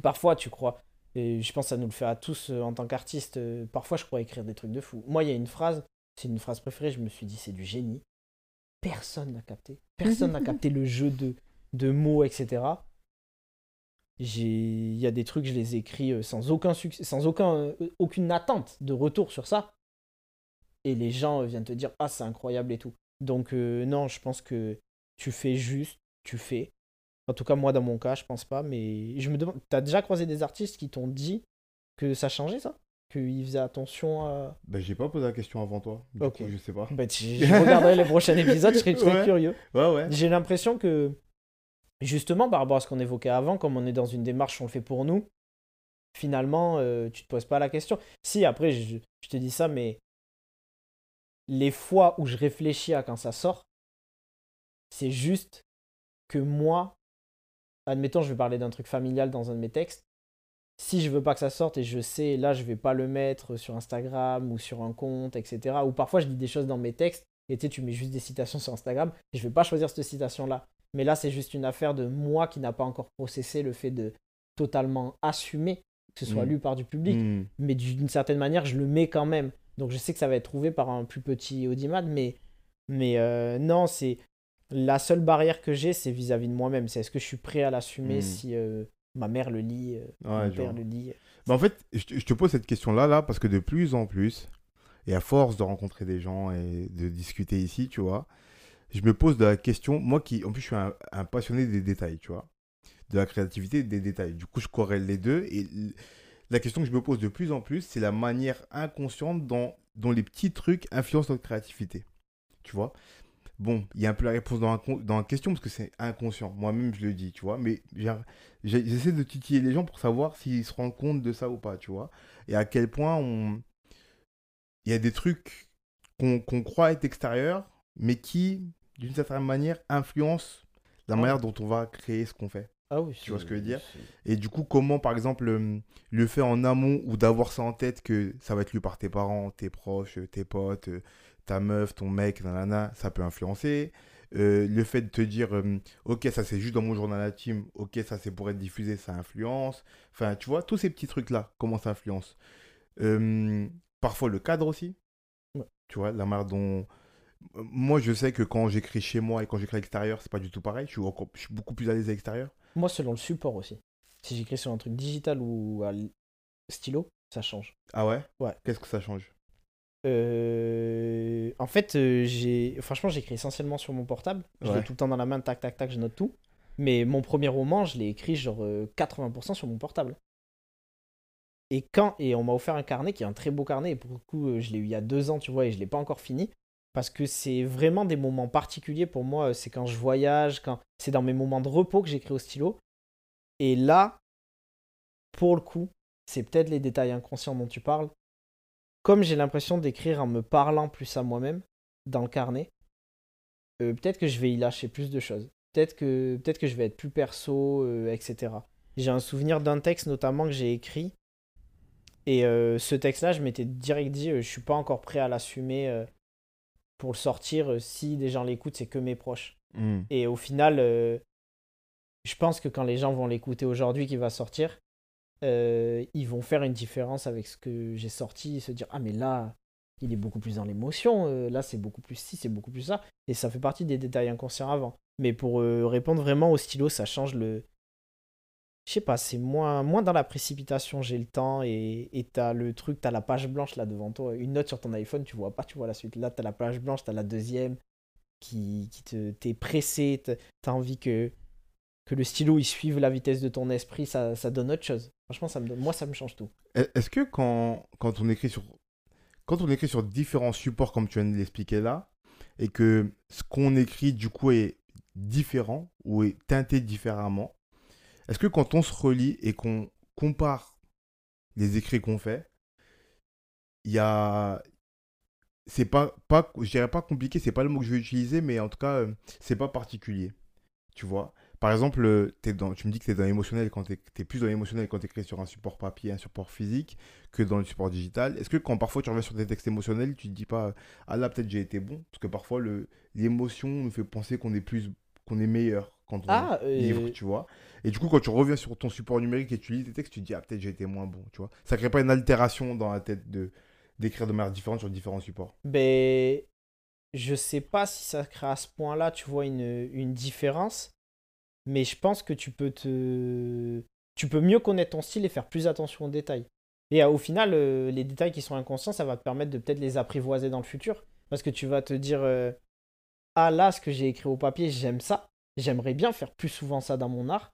Parfois, tu crois, et je pense que ça nous le fait à tous euh, en tant qu'artistes, euh, parfois je crois écrire des trucs de fou. Moi, il y a une phrase, c'est une phrase préférée, je me suis dit, c'est du génie. Personne n'a capté. Personne n'a capté le jeu de, de mots, etc. Il y a des trucs, je les écris euh, sans aucun succès, sans aucun, euh, aucune attente de retour sur ça. Et les gens euh, viennent te dire, ah, c'est incroyable et tout. Donc, euh, non, je pense que tu fais juste, tu fais. En tout cas, moi, dans mon cas, je pense pas, mais je me demande, t'as déjà croisé des artistes qui t'ont dit que ça changeait, ça? Qu'ils faisaient attention à. Bah, j'ai pas posé la question avant toi. Du Ok. coup, je sais pas. Bah, je regarderai les prochains épisodes, je serais très Ouais. curieux. Ouais, ouais. J'ai l'impression que, justement, par rapport à ce qu'on évoquait avant, comme on est dans une démarche, on le fait pour nous, finalement, euh, tu te poses pas la question. Si, après, je, te dis ça, mais les fois où je réfléchis à quand ça sort, c'est juste que moi, admettons, je vais parler d'un truc familial dans un de mes textes. Si je veux pas que ça sorte et je sais, là, je vais pas le mettre sur Instagram ou sur un compte, etc. Ou parfois, je dis des choses dans mes textes et tu sais, tu mets juste des citations sur Instagram et je vais pas choisir cette citation-là. Mais là, c'est juste une affaire de moi qui n'a pas encore processé le fait de totalement assumer que ce soit Mm. lu par du public. Hmm. Mais d'une certaine manière, je le mets quand même. Donc je sais que ça va être trouvé par un plus petit audimat, mais, mais euh, non, c'est la seule barrière que j'ai, c'est vis-à-vis de moi-même. C'est est-ce que je suis prêt à l'assumer Mm. si euh, ma mère le lit, euh, Ouais, mon père le lit. Bah, en fait, je te, je te pose cette question-là, là, parce que de plus en plus, et à force de rencontrer des gens et de discuter ici, tu vois, je me pose de la question, moi qui, en plus, je suis un, passionné des détails, tu vois, de la créativité des détails. Du coup, je corrèle les deux, et la question que je me pose de plus en plus, c'est la manière inconsciente dont, dont les petits trucs influencent notre créativité. Tu vois? Bon, il y a un peu la réponse dans la, dans la question parce que c'est inconscient. Moi-même, je le dis, tu vois. Mais j'essaie de titiller les gens pour savoir s'ils se rendent compte de ça ou pas, tu vois. Et à quel point on... il y a des trucs qu'on qu'on croit être extérieurs, mais qui, d'une certaine manière, influencent la Ouais. manière dont on va créer ce qu'on fait. Ah oui, Tu vois ce que je veux dire Et du coup, comment, par exemple, euh, le fait en amont ou d'avoir ça en tête que ça va être lu par tes parents, tes proches, tes potes, euh, ta meuf, ton mec, nanana, ça peut influencer. Euh, le fait de te dire, euh, ok, ça c'est juste dans mon journal intime, ok, ça c'est pour être diffusé, ça influence. Enfin, tu vois, tous ces petits trucs-là, comment ça influence. Euh, parfois le cadre aussi. Ouais. Tu vois, la manière dont. Euh, Moi, je sais que quand j'écris chez moi et quand j'écris à l'extérieur, c'est pas du tout pareil. Je suis, encore... je suis beaucoup plus à l'aise à l'extérieur. Moi, selon le support aussi. Si j'écris sur un truc digital ou à stylo, ça change. Ah ouais? Ouais. Qu'est-ce que ça change? Euh, En fait, euh, j'ai franchement, j'écris essentiellement sur mon portable. Je l'ai Ouais. tout le temps dans la main, tac, tac, tac, je note tout. Mais mon premier roman, je l'ai écrit genre euh, 80% sur mon portable. Et quand et on m'a offert un carnet qui est un très beau carnet. Et pour le coup, euh, je l'ai eu il y a deux ans, tu vois, et je l'ai pas encore fini parce que c'est vraiment des moments particuliers pour moi. C'est quand je voyage, quand c'est dans mes moments de repos que j'écris au stylo. Et là, pour le coup, c'est peut-être les détails inconscients dont tu parles. Comme j'ai l'impression d'écrire en me parlant plus à moi-même dans le carnet, euh, peut-être que je vais y lâcher plus de choses. Peut-être que, peut que je vais être plus perso, euh, etc. J'ai un souvenir d'un texte notamment que j'ai écrit. Et euh, ce texte-là, je m'étais direct dit, euh, je suis pas encore prêt à l'assumer euh, pour le sortir. euh, si des gens l'écoutent, c'est que mes proches. Hmm. Et au final, euh, je pense que quand les gens vont l'écouter aujourd'hui, qui va sortir, euh, ils vont faire une différence avec ce que j'ai sorti et se dire Ah, mais là, il est beaucoup plus dans l'émotion, euh, là, c'est beaucoup plus ci, c'est beaucoup plus ça. Et ça fait partie des détails inconscients avant. Mais pour répondre vraiment au stylo, ça change le. Je sais pas, c'est moins, moins dans la précipitation, j'ai le temps et t'as le truc, t'as la page blanche là devant toi, une note sur ton iPhone, tu vois pas, tu vois la suite. Là, t'as la page blanche, t'as la deuxième qui, qui te t'es pressé, t'as envie que, que le stylo il suive la vitesse de ton esprit, ça, ça donne autre chose. Franchement, ça me donne, moi ça me change tout. Est- Est-ce que quand, quand on écrit sur quand on écrit sur différents supports comme tu viens de l'expliquer là et que ce qu'on écrit du coup est différent ou est teinté différemment, est-ce que quand on se relit et qu'on compare les écrits qu'on fait, il y a c'est pas pas je dirais pas compliqué, c'est pas le mot que je vais utiliser mais en tout cas euh, c'est pas particulier. Tu vois Par exemple, euh, tu me dis que tu es dans l'émotionnel quand tu es, plus dans l'émotionnel quand tu écris sur un support papier, un support physique, que dans le support digital. Est-ce que quand parfois tu reviens sur des textes émotionnels, tu te dis pas, ah là peut-être j'ai été bon Parce que parfois l'émotion nous fait penser qu'on est plus qu'on est meilleur quand on Ah, livre, tu vois. Et du coup, quand tu reviens sur ton support numérique et tu lis tes textes, tu te dis, ah peut-être j'ai été moins bon, tu vois. Ça crée pas une altération dans la tête de d'écrire de manière différente sur différents supports. ben, je sais pas si ça crée à ce point-là, tu vois, une, une différence. Mais je pense que tu peux te. Tu peux mieux connaître ton style et faire plus attention aux détails. Et euh, au final, euh, les détails qui sont inconscients, ça va te permettre de peut-être les apprivoiser dans le futur. Parce que tu vas te dire euh, Ah là, ce que j'ai écrit au papier, j'aime ça. J'aimerais bien faire plus souvent ça dans mon art.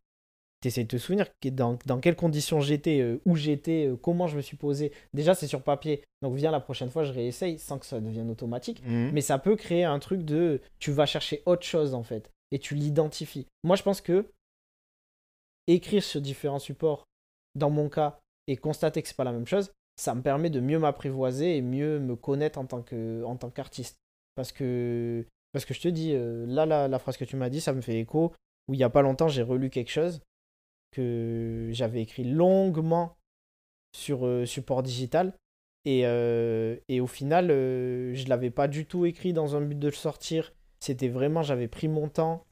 Tu essaies de te souvenir dans, dans quelles conditions j'étais, euh, où j'étais, euh, comment je me suis posé. Déjà, c'est sur papier. Donc, viens la prochaine fois, je réessaye sans que ça devienne automatique. Mhm. Mais ça peut créer un truc de tu vas chercher autre chose en fait et tu l'identifies. Moi, je pense que écrire sur différents supports, dans mon cas, et constater que c'est pas la même chose, ça me permet de mieux m'apprivoiser et mieux me connaître en tant que en tant qu'artiste. Parce que parce que je te dis euh, là la, phrase que tu m'as dit, ça me fait écho. Où il y a pas longtemps, j'ai relu quelque chose que j'avais écrit longuement sur euh, support digital. Et, euh, au final, je l'avais pas du tout écrit dans un but de le sortir. C'était vraiment, j'avais pris mon temps.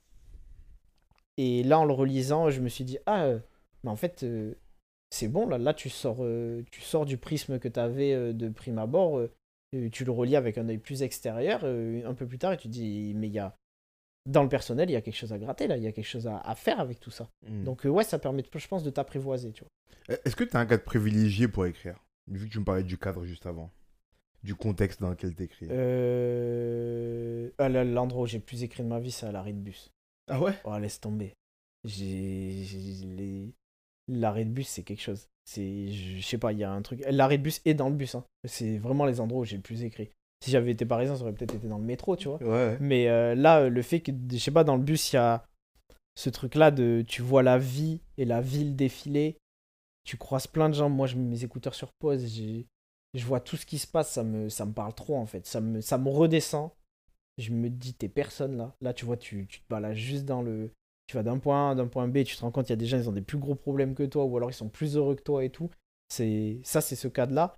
Et là, en le relisant, je me suis dit, ah, mais en fait, c'est bon, là, là tu, sors, tu sors du prisme que tu avais de prime abord. Tu le relis avec un œil plus extérieur euh, un peu plus tard et tu te dis, mais il y a, dans le personnel, il y a quelque chose à gratter, là, il y a quelque chose à, à faire avec tout ça. Mhm. Donc, euh, ouais, ça permet, je pense, de t'apprivoiser, tu vois. Est-ce que tu as un cadre privilégié pour écrire? Vu que tu me parlais du cadre juste avant, du contexte dans lequel tu écris. Euh... ah, là, L'endroit où j'ai le plus écrit de ma vie, c'est à l'arrêt de bus. Ah ouais? Oh, laisse tomber. J'ai. j'ai- les- L'arrêt de bus, c'est quelque chose. C'est. Je sais pas, il y a un truc. L'arrêt de bus est dans le bus. Hein. C'est vraiment les endroits où j'ai le plus écrit. Si j'avais été parisien, ça aurait peut-être été dans le métro, tu vois. Ouais. Mais euh, là, euh, le fait que, je sais pas, dans le bus, il y a ce truc-là de. Tu vois la vie et la ville défiler. Tu croises plein de gens. Moi, je mets mes écouteurs sur pause. Je vois tout ce qui se passe. Ça me, ça me parle trop, en fait. Ça me, ça me redescend. Je me dis, t'es personne là. Là, tu vois, tu, tu te balades juste dans le. Tu vas d'un point A à d'un point B, tu te rends compte, il y a des gens, ils ont des plus gros problèmes que toi, ou alors ils sont plus heureux que toi et tout. C'est Ça, c'est ce cadre-là.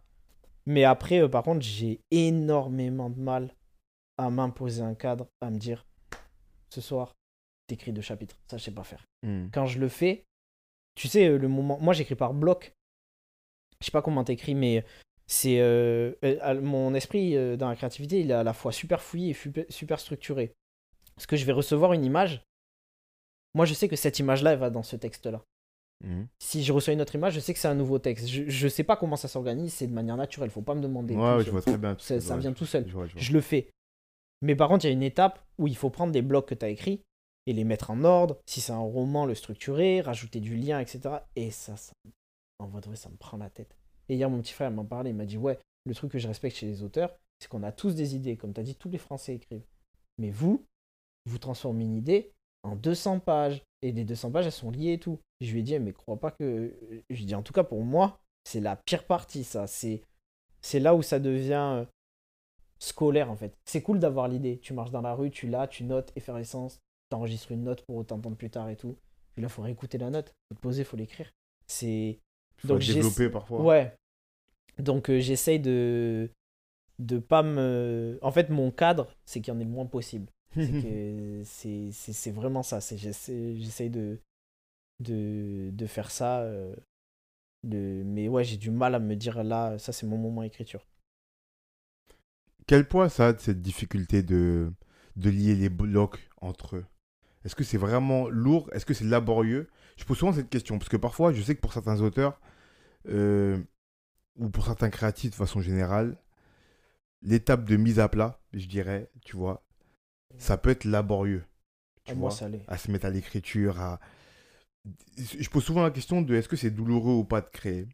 Mais après, euh, par contre, j'ai énormément de mal à m'imposer un cadre, à me dire, ce soir, t'écris deux chapitres. Ça, je sais pas faire. Mhm. Quand je le fais, tu sais, euh, le moment. Moi, j'écris par bloc. Je sais pas comment t'écris, mais c'est. euh, mon esprit euh, dans la créativité, il est à la fois super fouillé et super structuré. Parce que je vais recevoir une image. Moi, je sais que cette image-là, elle va dans ce texte-là. Mhm. Si je reçois une autre image, je sais que c'est un nouveau texte. Je, je sais pas comment ça s'organise, c'est de manière naturelle. Faut pas me demander. Ouais, je vois très bien. Ça- vient tout seul. Je vois, je vois. Je le fais. Mais par contre, il y a une étape où il faut prendre des blocs que tu as écrits et les mettre en ordre. Si c'est un roman, le structurer, rajouter du lien, etc. Et ça, ça en vrai, ça me prend la tête. Et hier, mon petit frère m'en parlait. Il m'a dit Ouais, le truc que je respecte chez les auteurs, c'est qu'on a tous des idées. Comme tu as dit, tous les Français écrivent. Mais vous, vous transformez une idée en 200 pages. Et les 200 pages, elles sont liées et tout. Et je lui ai dit Mais crois pas que. Je lui ai dit En tout cas, pour moi, c'est la pire partie, ça. C'est c'est là où ça devient. euh, scolaire en fait. C'est cool d'avoir l'idée. Tu marches dans la rue, tu l'as, tu notes, effervescence, t'enregistres une note pour t'entendre plus tard et tout. Puis là, faut réécouter la note, faut te poser, faut l'écrire. C'est. Faut Donc, développer parfois. Ouais. Donc euh, j'essaye de. de pas me. En fait, mon cadre, c'est qu'il y en ait le moins possible. C'est vraiment ça. C'est j'essaie j'essaye de, de de faire ça. euh, de... Mais ouais, j'ai du mal à me dire là, ça c'est mon moment écriture. Quel poids ça a de cette difficulté de, de lier les blocs entre eux? Est-ce que c'est vraiment lourd? Est-ce que c'est laborieux? Je pose souvent cette question parce que parfois, je sais que pour certains auteurs euh, ou pour certains créatifs de façon générale, l'étape de mise à plat, je dirais, tu vois, ça peut être laborieux. Tu Ah, vois moi, ça l'est. à se mettre à l'écriture, à... Je pose souvent la question de est-ce que c'est douloureux ou pas de créer?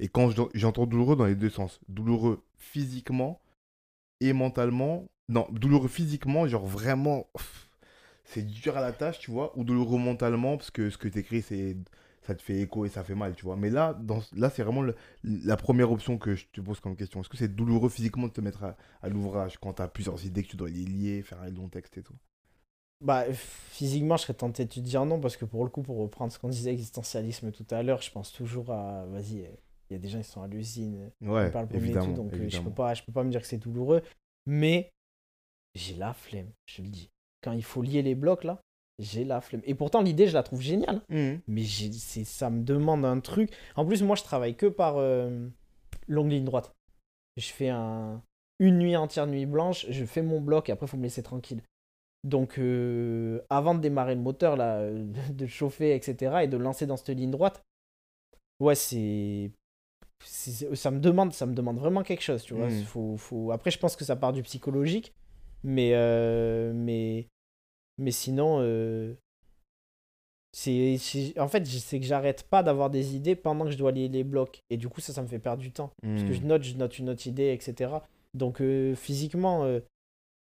Et quand je- j'entends douloureux dans les deux sens, douloureux physiquement et mentalement, non, douloureux physiquement, genre vraiment, c'est dur à la tâche, tu vois, ou douloureux mentalement parce que ce que tu écris, c'est ça te fait écho et ça fait mal, tu vois. Mais là, dans, là c'est vraiment le- la première option que je te pose comme question. Est-ce que c'est douloureux physiquement de te mettre à, à l'ouvrage quand tu as plusieurs idées que tu dois les lier, faire un long texte et tout? Bah, physiquement, je serais tenté de te dire non, parce que pour le coup, pour reprendre ce qu'on disait existentialisme tout à l'heure, je pense toujours à. Vas-y, il y a des gens qui sont à l'usine, Ouais, ils parlent pour tout, donc euh, je peux pas, je peux pas me dire que c'est douloureux. Mais j'ai la flemme, je le dis. Quand il faut lier les blocs, là, j'ai la flemme. Et pourtant, l'idée, je la trouve géniale. Mhm. Mais ça me demande un truc. En plus, moi, je travaille que par euh, longue ligne droite. Je fais un, une nuit entière, nuit blanche, je fais mon bloc et après, il faut me laisser tranquille. Donc, euh, avant de démarrer le moteur, là, euh, de chauffer, etc., et de lancer dans cette ligne droite, ouais, c'est. Ça me, demande, ça me demande vraiment quelque chose, tu vois. Mm. Faut, faut... Après, je pense que ça part du psychologique, mais, euh, mais, mais sinon, euh, c'est, en fait, c'est que j'arrête pas d'avoir des idées pendant que je dois lier les blocs. Et du coup, ça, ça me fait perdre du temps. Parce que je Mhm. note, je note une autre idée, etc. Donc, euh, physiquement, euh,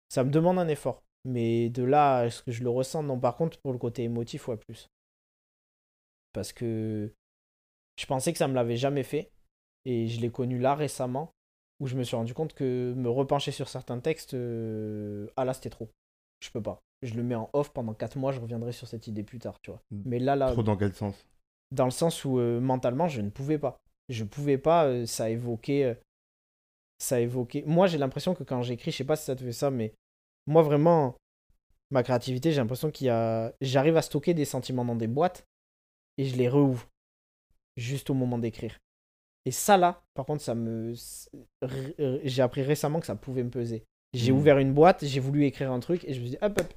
ça me demande un effort. Mais de là, à ce que je le ressens, non. Par contre, pour le côté émotif, ouais, plus. Parce que je pensais que ça me l'avait jamais fait. Et je l'ai connu là récemment, où je me suis rendu compte que me repencher sur certains textes, euh, ah là, c'était trop. Je peux pas. Je le mets en off pendant 4 mois, je reviendrai sur cette idée plus tard, tu vois. Mais là, là, Trop dans quel sens? dans le sens où euh, mentalement je ne pouvais pas. Je pouvais pas, euh, ça évoquait. euh, ça évoquait. Moi j'ai l'impression que quand j'écris, je sais pas si ça te fait ça, mais moi vraiment, ma créativité, j'ai l'impression qu'il y a. J'arrive à stocker des sentiments dans des boîtes et je les rouvre juste au moment d'écrire. Et ça là, par contre, ça me. J'ai appris récemment que ça pouvait me peser. J'ai Mhm. ouvert une boîte, j'ai voulu écrire un truc et je me suis dit, hop, hop.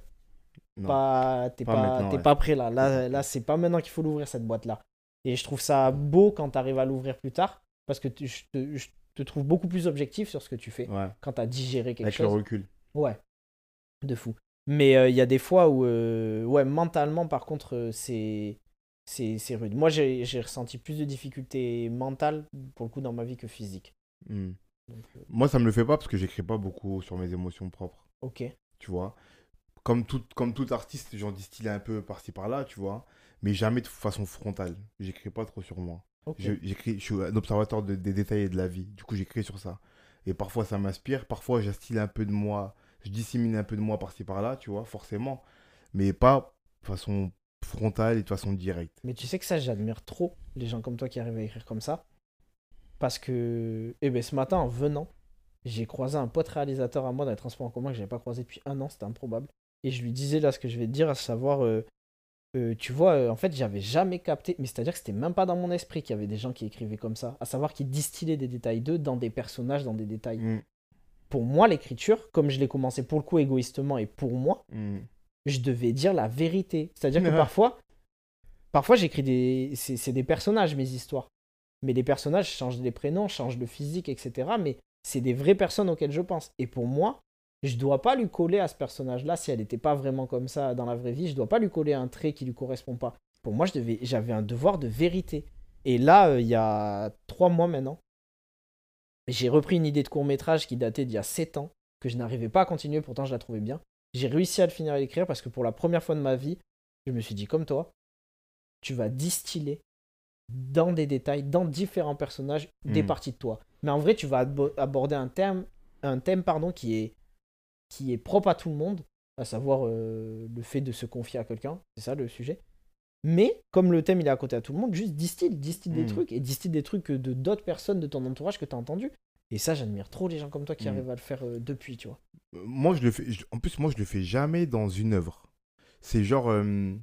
Pas, t'es Pas pas, ouais. pas prêt là. Là, là c'est pas maintenant qu'il faut l'ouvrir cette boîte là. Et je trouve ça beau quand t'arrives à l'ouvrir plus tard parce que tu- je, te, je te trouve beaucoup plus objectif sur ce que tu fais Ouais, quand t'as digéré quelque avec le chose. recul. Ouais, de fou. Mais euh, il y a des fois où, euh, ouais, mentalement par contre, euh, c'est. C'est rude. Moi, j'ai ressenti plus de difficultés mentales, pour le coup, dans ma vie que physique. Donc, euh, Moi, ça me le fait pas parce que j'écris pas beaucoup sur mes émotions propres. ok. tu vois? Comme tout, comme tout artiste, j'en distille un peu par-ci par-là, tu vois. Mais jamais de façon frontale. J'écris pas trop sur moi. ok. Je, j'écris, je suis un observateur de- des détails et de la vie. Du coup, j'écris sur ça. Et parfois, ça m'inspire. Parfois, j'instille un peu de moi. Je dissémine un peu de moi par-ci par-là, tu vois, forcément. Mais pas de façon frontale et de façon directe. Mais tu sais que ça, j'admire trop les gens comme toi qui arrivent à écrire comme ça. Parce que, eh ben, ce matin, en venant, j'ai croisé un pote réalisateur à moi dans les transports en commun que j'avais pas croisé depuis un an, c'était improbable. Et je lui disais là ce que je vais te dire, à savoir, euh, euh, tu vois, euh, en fait, j'avais jamais capté, mais c'est-à-dire que c'était même pas dans mon esprit qu'il y avait des gens qui écrivaient comme ça, à savoir qui distillaient des détails d'eux dans des personnages, dans des détails. Mm, Pour moi, l'écriture, comme je l'ai commencé pour le coup égoïstement et pour moi, mm. je devais dire la vérité. C'est-à-dire que parfois, parfois j'écris des, c'est des personnages mes histoires, mais les personnages changent les prénoms, changent de physique, etc. Mais c'est des vraies personnes auxquelles je pense. Et pour moi, je dois pas lui coller à ce personnage-là si elle n'était pas vraiment comme ça dans la vraie vie. Je dois pas lui coller un trait qui lui correspond pas. Pour moi, j'avais un devoir de vérité. Et là, euh, il y a trois mois maintenant, j'ai repris une idée de court métrage qui datait d'il y a sept ans que je n'arrivais pas à continuer. Pourtant, je la trouvais bien. J'ai réussi à le finir à l'écrire parce que pour la première fois de ma vie, je me suis dit comme toi, tu vas distiller dans des détails, dans différents personnages, des Mhm. parties de toi. Mais en vrai, tu vas abo- aborder un thème, un thème pardon, qui est, qui est propre à tout le monde, à savoir euh, le fait de se confier à quelqu'un. C'est ça le sujet. Mais comme le thème il est à côté à tout le monde, juste distille, distille des Mhm. trucs et distille des trucs de d'autres personnes de ton entourage que tu as entendu. Et ça, j'admire trop les gens comme toi qui Mhm. arrivent à le faire euh, depuis, tu vois. Euh, Moi, je le fais. je- En plus, moi, je le fais jamais dans une œuvre. C'est genre. euh,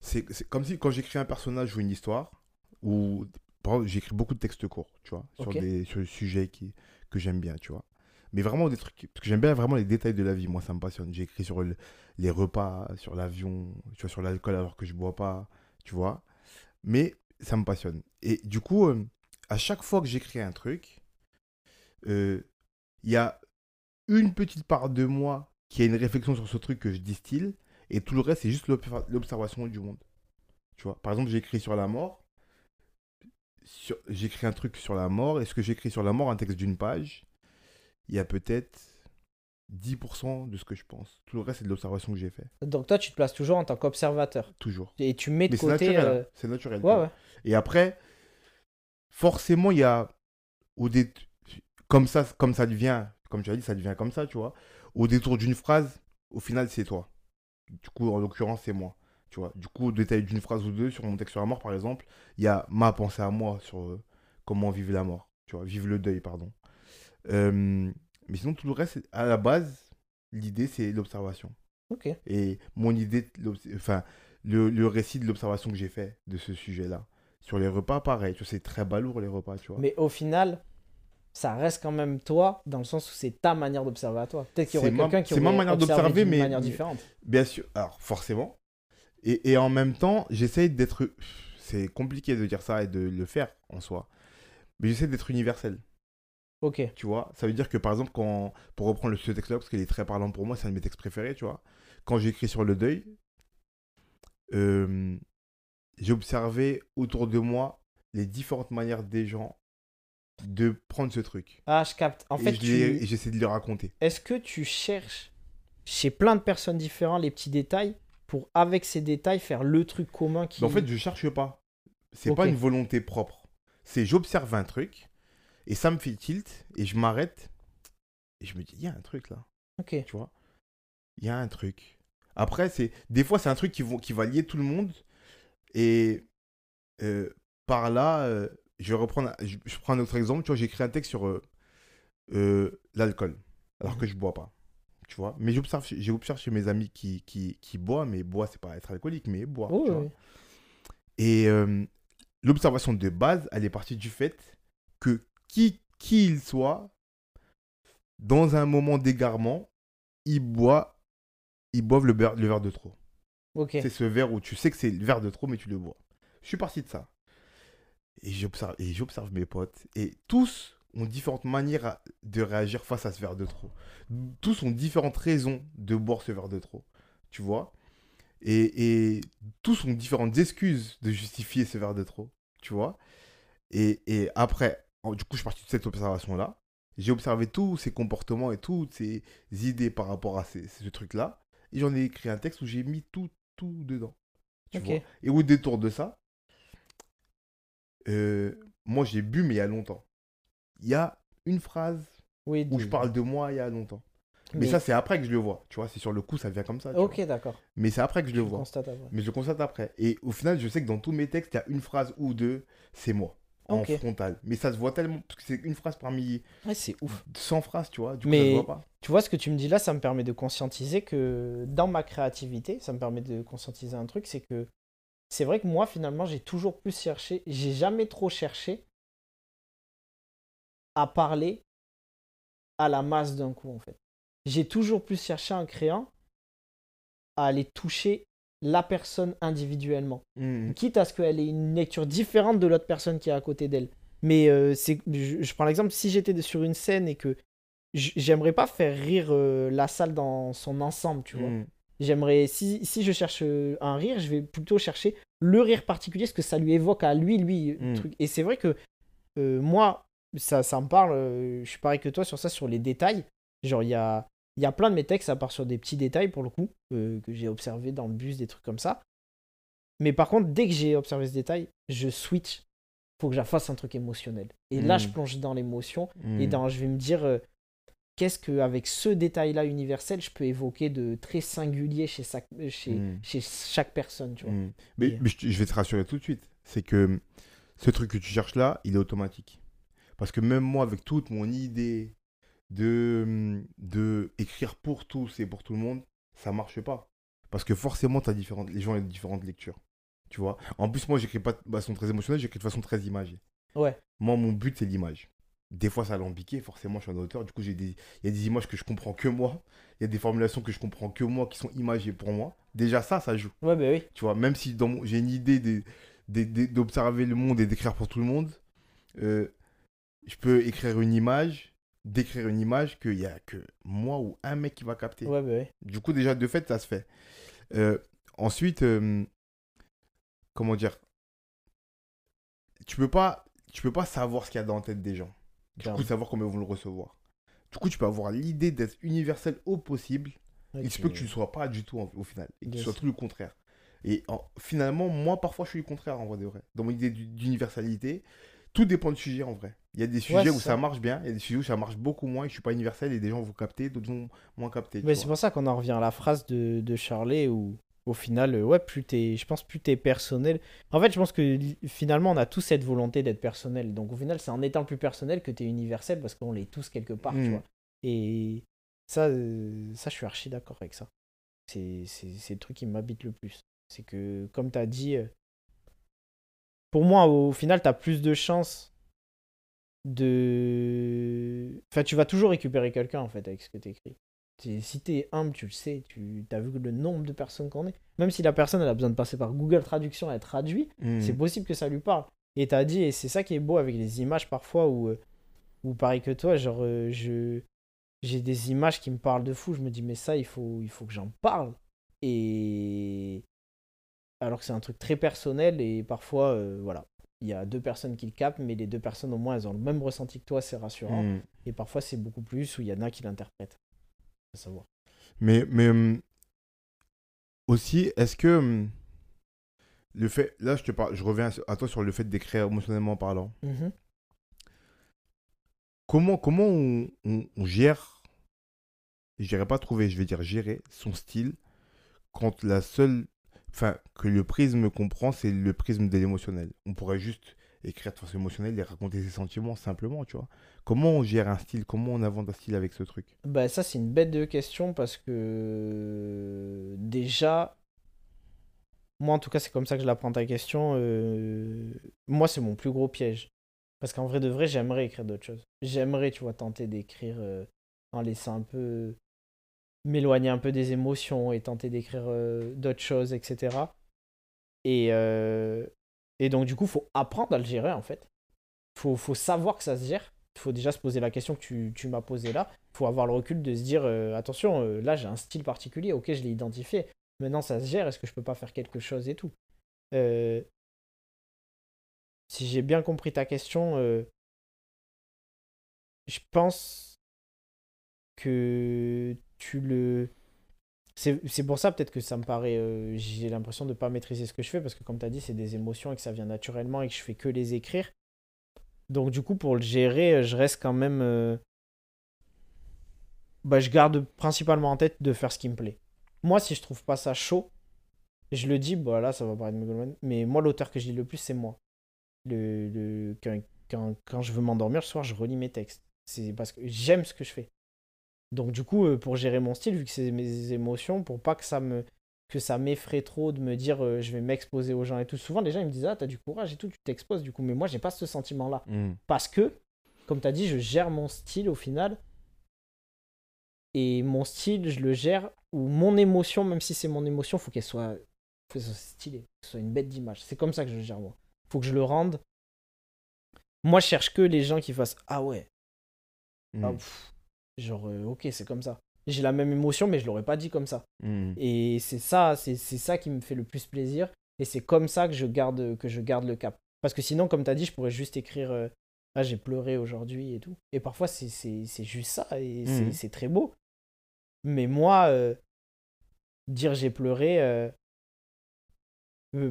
C'est comme si quand j'écris un personnage ou une histoire, ou j'écris beaucoup de textes courts, tu vois, sur Ok. des sur des sujets qui, que j'aime bien, tu vois. Mais vraiment des trucs. Parce que j'aime bien vraiment les détails de la vie, moi, ça me passionne. J'ai écrit sur le- les repas, sur l'avion, tu vois, sur l'alcool alors que je bois pas, tu vois. Mais ça me passionne. Et du coup, euh, à chaque fois que j'écris un truc, euh, il y a une petite part de moi qui a une réflexion sur ce truc que je distille, et tout le reste, c'est juste l'observa- l'observation du monde. Tu vois, par exemple, j'ai écrit sur la mort. J'écris un truc sur la mort. Est-ce que j'écris sur la mort un texte d'une page? Il y a peut-être 10% de ce que je pense. Tout le reste, c'est de l'observation que j'ai fait. Donc toi, tu te places toujours en tant qu'observateur. Toujours. Et tu mets de Mais c'est côté... naturel. euh, hein. C'est naturel. Ouais, quoi. ouais. Et après, forcément, il y a. Au dé... comme, ça, comme ça devient, comme tu as dit, ça devient comme ça, tu vois. Au détour d'une phrase, au final, c'est toi. Du coup, en l'occurrence, c'est moi. Tu vois, du coup, au détail d'une phrase ou deux sur mon texte sur la mort, par exemple, il y a ma pensée à moi sur euh, comment vivre la mort. Tu vois, vivre le deuil, pardon. Euh, mais sinon, tout le reste, à la base, l'idée, c'est l'observation. Ok. Et mon idée, enfin, le, le récit de l'observation que j'ai fait de ce sujet-là. Sur les repas, pareil. Tu vois, c'est très balourd, les repas, tu vois. Mais au final, ça reste quand même toi, dans le sens où c'est ta manière d'observer à toi. Peut-être qu'il y aurait quelqu'un qui c'est ma aurait manière d'observer, mais- manière différente. Bien sûr, alors forcément. Et, et en même temps, j'essaye d'être. C'est compliqué de dire ça et de le faire en soi. Mais j'essaie d'être universel, Ok. tu vois. Ça veut dire que par exemple, quand, pour reprendre le- ce texte-là, parce qu'il est très parlant pour moi, c'est un de mes textes préférés, tu vois. Quand j'écris sur le deuil, euh, j'ai observé autour de moi les différentes manières des gens de prendre ce truc. Ah, je capte. En et fait, je tu- j'essaie de le raconter. est-ce que tu cherches chez plein de personnes différentes les petits détails pour, avec ces détails, faire le truc commun qui. Mais en fait, je cherche pas. C'est Ok. pas une volonté propre. C'est j'observe un truc et ça me fait tilt et je m'arrête et je me dis il y a un truc là, Ok. tu vois? Il y a un truc. Après c'est des fois c'est un truc qui, vont- qui va lier tout le monde et euh, par là euh, je vais reprendre je, je prends un autre exemple, tu vois, j'ai écrit un texte sur euh, l'alcool alors que je bois pas. Tu vois, mais j'observe, j'observe chez mes amis qui, qui, qui boivent, mais boivent, c'est pas être alcoolique, mais boivent. Oh, tu vois? oui. Et euh, l'observation de base, elle est partie du fait que qui qu'il soit, dans un moment d'égarement, ils boivent le, verre- le verre de trop. C'est ce verre où tu sais que c'est le verre de trop, mais tu le bois. Je suis parti de ça. Et j'observe, et j'observe mes potes. Et tous ont différentes manières de réagir face à ce verre de trop. Tous ont différentes raisons de boire ce verre de trop. Tu vois et, et tous ont différentes excuses de justifier ce verre de trop. Tu vois et, et après, du coup, je suis parti de cette observation-là. J'ai observé tous ces comportements et toutes ces idées par rapport à ces- ce truc-là. Et j'en ai écrit un texte où j'ai mis tout, tout dedans. Tu vois et au détour de ça, euh, moi j'ai bu, mais il y a longtemps. Il y a une phrase Oui, où je parle de moi il y a longtemps. Mais, Mais- ça, c'est après que je le vois. Tu vois, c'est sur le coup, ça vient comme ça. Ok, d'accord. Mais c'est après que je Je le vois. constate après. Mais je constate après. Et au final, je sais que dans tous mes textes, il y a une phrase ou deux, c'est moi. En frontal. Mais ça se voit tellement. Parce que c'est une phrase parmi Ouais, c'est ouf. 100 phrases, tu vois. Du coup, Mais- ça se voit pas. Tu vois, ce que tu me dis là, ça me permet de conscientiser que dans ma créativité, ça me permet de conscientiser un truc, c'est que c'est vrai que moi, finalement, j'ai toujours plus cherché, j'ai jamais trop cherché à parler à la masse d'un coup, en fait. J'ai toujours plus cherché en créant à aller toucher la personne individuellement Mhm. quitte à ce qu'elle ait une lecture différente de l'autre personne qui est à côté d'elle. Mais euh, c'est, je, je prends l'exemple, si j'étais sur une scène et que j'aimerais pas faire rire euh, la salle dans son ensemble, tu vois. Mhm. J'aimerais, si, si je cherche euh, un rire, je vais plutôt chercher le rire particulier, ce que ça lui évoque à lui, lui. euh, Mm. Truc. Et c'est vrai que euh, moi, ça, ça me parle, je suis pareil que toi sur ça, sur les détails. Genre, il y a, il y a plein de mes textes, ça part sur des petits détails pour le coup, euh, que j'ai observé dans le bus, des trucs comme ça. Mais par contre, dès que j'ai observé ce détail, je switch. Faut que je fasse un truc émotionnel. Et là, je plonge dans l'émotion et dans, je vais me dire, euh, qu'est-ce qu'avec ce détail-là universel, je peux évoquer de très singulier chez, chaque- euh, chez, Mm. chez chaque personne, tu vois. Mais, Et- je vais te rassurer tout de suite. C'est que ce truc que tu cherches là, il est automatique. Parce que même moi, avec toute mon idée de, de écrire pour tous et pour tout le monde, ça marche pas. Parce que forcément, as différentes, les gens ont différentes lectures. Tu vois En plus, moi, j'écris pas de façon très émotionnelle, j'écris de façon très imagée. Ouais. Moi, mon but, c'est l'image. Des fois, ça a alambiqué, forcément, je suis un auteur. Du coup, j'ai des... il y a des images que je comprends que moi. Il y a des formulations que je comprends que moi, qui sont imagées pour moi. Déjà, ça, ça joue. Ouais, bah oui. Tu vois, même si dans mon- j'ai une idée d'observer le monde et d'écrire pour tout le monde, euh, je peux écrire une image, décrire une image qu'il n'y a que moi ou un mec qui va capter. Ouais, bah. Du coup, déjà, de fait, ça se fait. Euh, ensuite, euh, comment dire? Tu peux pas, tu peux pas savoir ce qu'il y a dans la tête des gens. Du coup, savoir comment ils vont le recevoir. Du coup, tu peux avoir l'idée d'être universel au possible. Il se peut que tu ne sois pas du tout en- au final. Et que tu sois tout le contraire. Et en- finalement, moi, parfois, je suis le contraire en vrai de vrai. Dans mon idée d'u- d'universalité, tout dépend du sujet en vrai. Il y a des sujets où ça. ça marche bien, il y a des sujets où ça marche beaucoup moins, et je suis pas universel et des gens vont capter, d'autres vont moins capter. Mais c'est pour ça qu'on en revient à la phrase de, de Charlet où, au final, euh, ouais, plus t'es, je pense, plus t'es personnel. En fait, je pense que finalement, on a tous cette volonté d'être personnel. Donc, au final, c'est en étant plus personnel que t'es universel parce qu'on l'est tous quelque part, tu Mm. vois. Et ça, euh, ça, je suis archi d'accord avec ça. C'est, c'est, c'est le truc qui m'habite le plus. C'est que, comme t'as dit, euh, pour moi, au final, t'as plus de chances de. Enfin, tu vas toujours récupérer quelqu'un, en fait, avec ce que t'écris. T'es- Si t'es humble, tu le sais, tu as vu le nombre de personnes qu'on est. Même si la personne elle a besoin de passer par Google Traduction et être traduit, Mm. c'est possible que ça lui parle. Et t'as dit, et c'est ça qui est beau avec les images parfois où, euh, où pareil que toi, genre, euh, je j'ai des images qui me parlent de fou. Je me dis, mais ça, il faut, il faut que j'en parle. Et alors que c'est un truc très personnel et parfois, euh, voilà, il y a deux personnes qui le captent, mais les deux personnes au moins elles ont le même ressenti que toi, c'est rassurant. Mm. Et parfois c'est beaucoup plus où il y en a qui l'interprètent. Faut savoir. Mais, mais hum, aussi, est-ce que hum, le fait, là je te parle, je reviens à toi sur le fait d'écrire émotionnellement parlant. Comment, comment on, on- on gère, je dirais pas trouver, je vais dire gérer son style quand la seule, enfin, que le prisme qu'on prend, c'est le prisme de l'émotionnel. On pourrait juste écrire de façon émotionnelle et raconter ses sentiments simplement, tu vois. Comment on gère un style, comment on invente un style avec ce truc? Bah ça c'est une bête de question parce que déjà, moi en tout cas c'est comme ça que je l'apprends ta question. euh, Moi c'est mon plus gros piège. Parce qu'en vrai de vrai j'aimerais écrire d'autres choses. J'aimerais tu vois tenter d'écrire en laissant un peu m'éloigner un peu des émotions et tenter d'écrire euh, d'autres choses etc. Et, euh, et donc du coup faut apprendre à le gérer en fait. Faut, faut savoir que ça se gère. Il faut déjà se poser la question que tu, tu m'as posée là. Il faut avoir le recul de se dire euh, attention, là j'ai un style particulier, ok, je l'ai identifié. Maintenant ça se gère, est-ce que je peux pas faire quelque chose et tout? Si j'ai bien compris ta question, je pense que C'est pour ça peut-être que ça me paraît. euh, j'ai l'impression de pas maîtriser ce que je fais parce que comme tu as dit, c'est des émotions et que ça vient naturellement et que je fais que les écrire. Donc du coup, pour le gérer, je reste quand même... euh, Bah, je garde principalement en tête de faire ce qui me plaît. Moi, si je trouve pas ça chaud, je le dis, bah là, ça va paraître mégalomane, mais moi, l'auteur que je lis le plus, c'est moi. Le, le- Quand, quand, quand je veux m'endormir le soir, je relis mes textes. C'est parce que j'aime ce que je fais. Donc du coup, euh, pour gérer mon style, vu que c'est mes émotions, pour pas que ça me que ça m'effraie trop de me dire euh, je vais m'exposer aux gens et tout. Souvent, les gens ils me disent ah t'as du courage et tout, tu t'exposes du coup. Mais moi, j'ai pas ce sentiment-là parce que, comme tu as dit, je gère mon style au final. Et mon style, je le gère, ou mon émotion, même si c'est mon émotion, faut qu'elle soit, faut qu'elle soit stylée, que ce soit une bête d'image. C'est comme ça que je le gère, moi. Faut que je le rende. Moi, je cherche que les gens qui fassent Ah ouais, ah, pff. Genre, euh, ok, c'est comme ça. J'ai la même émotion, mais je l'aurais pas dit comme ça. Mm. Et c'est ça, c'est ça qui me fait le plus plaisir. Et c'est comme ça que je garde, que je garde le cap. Parce que sinon, comme tu as dit, je pourrais juste écrire euh, Ah, j'ai pleuré aujourd'hui et tout. Et parfois, c'est- c'est c'est juste ça. Et c'est- Mhm. c'est très beau. Mais moi, euh, dire j'ai pleuré.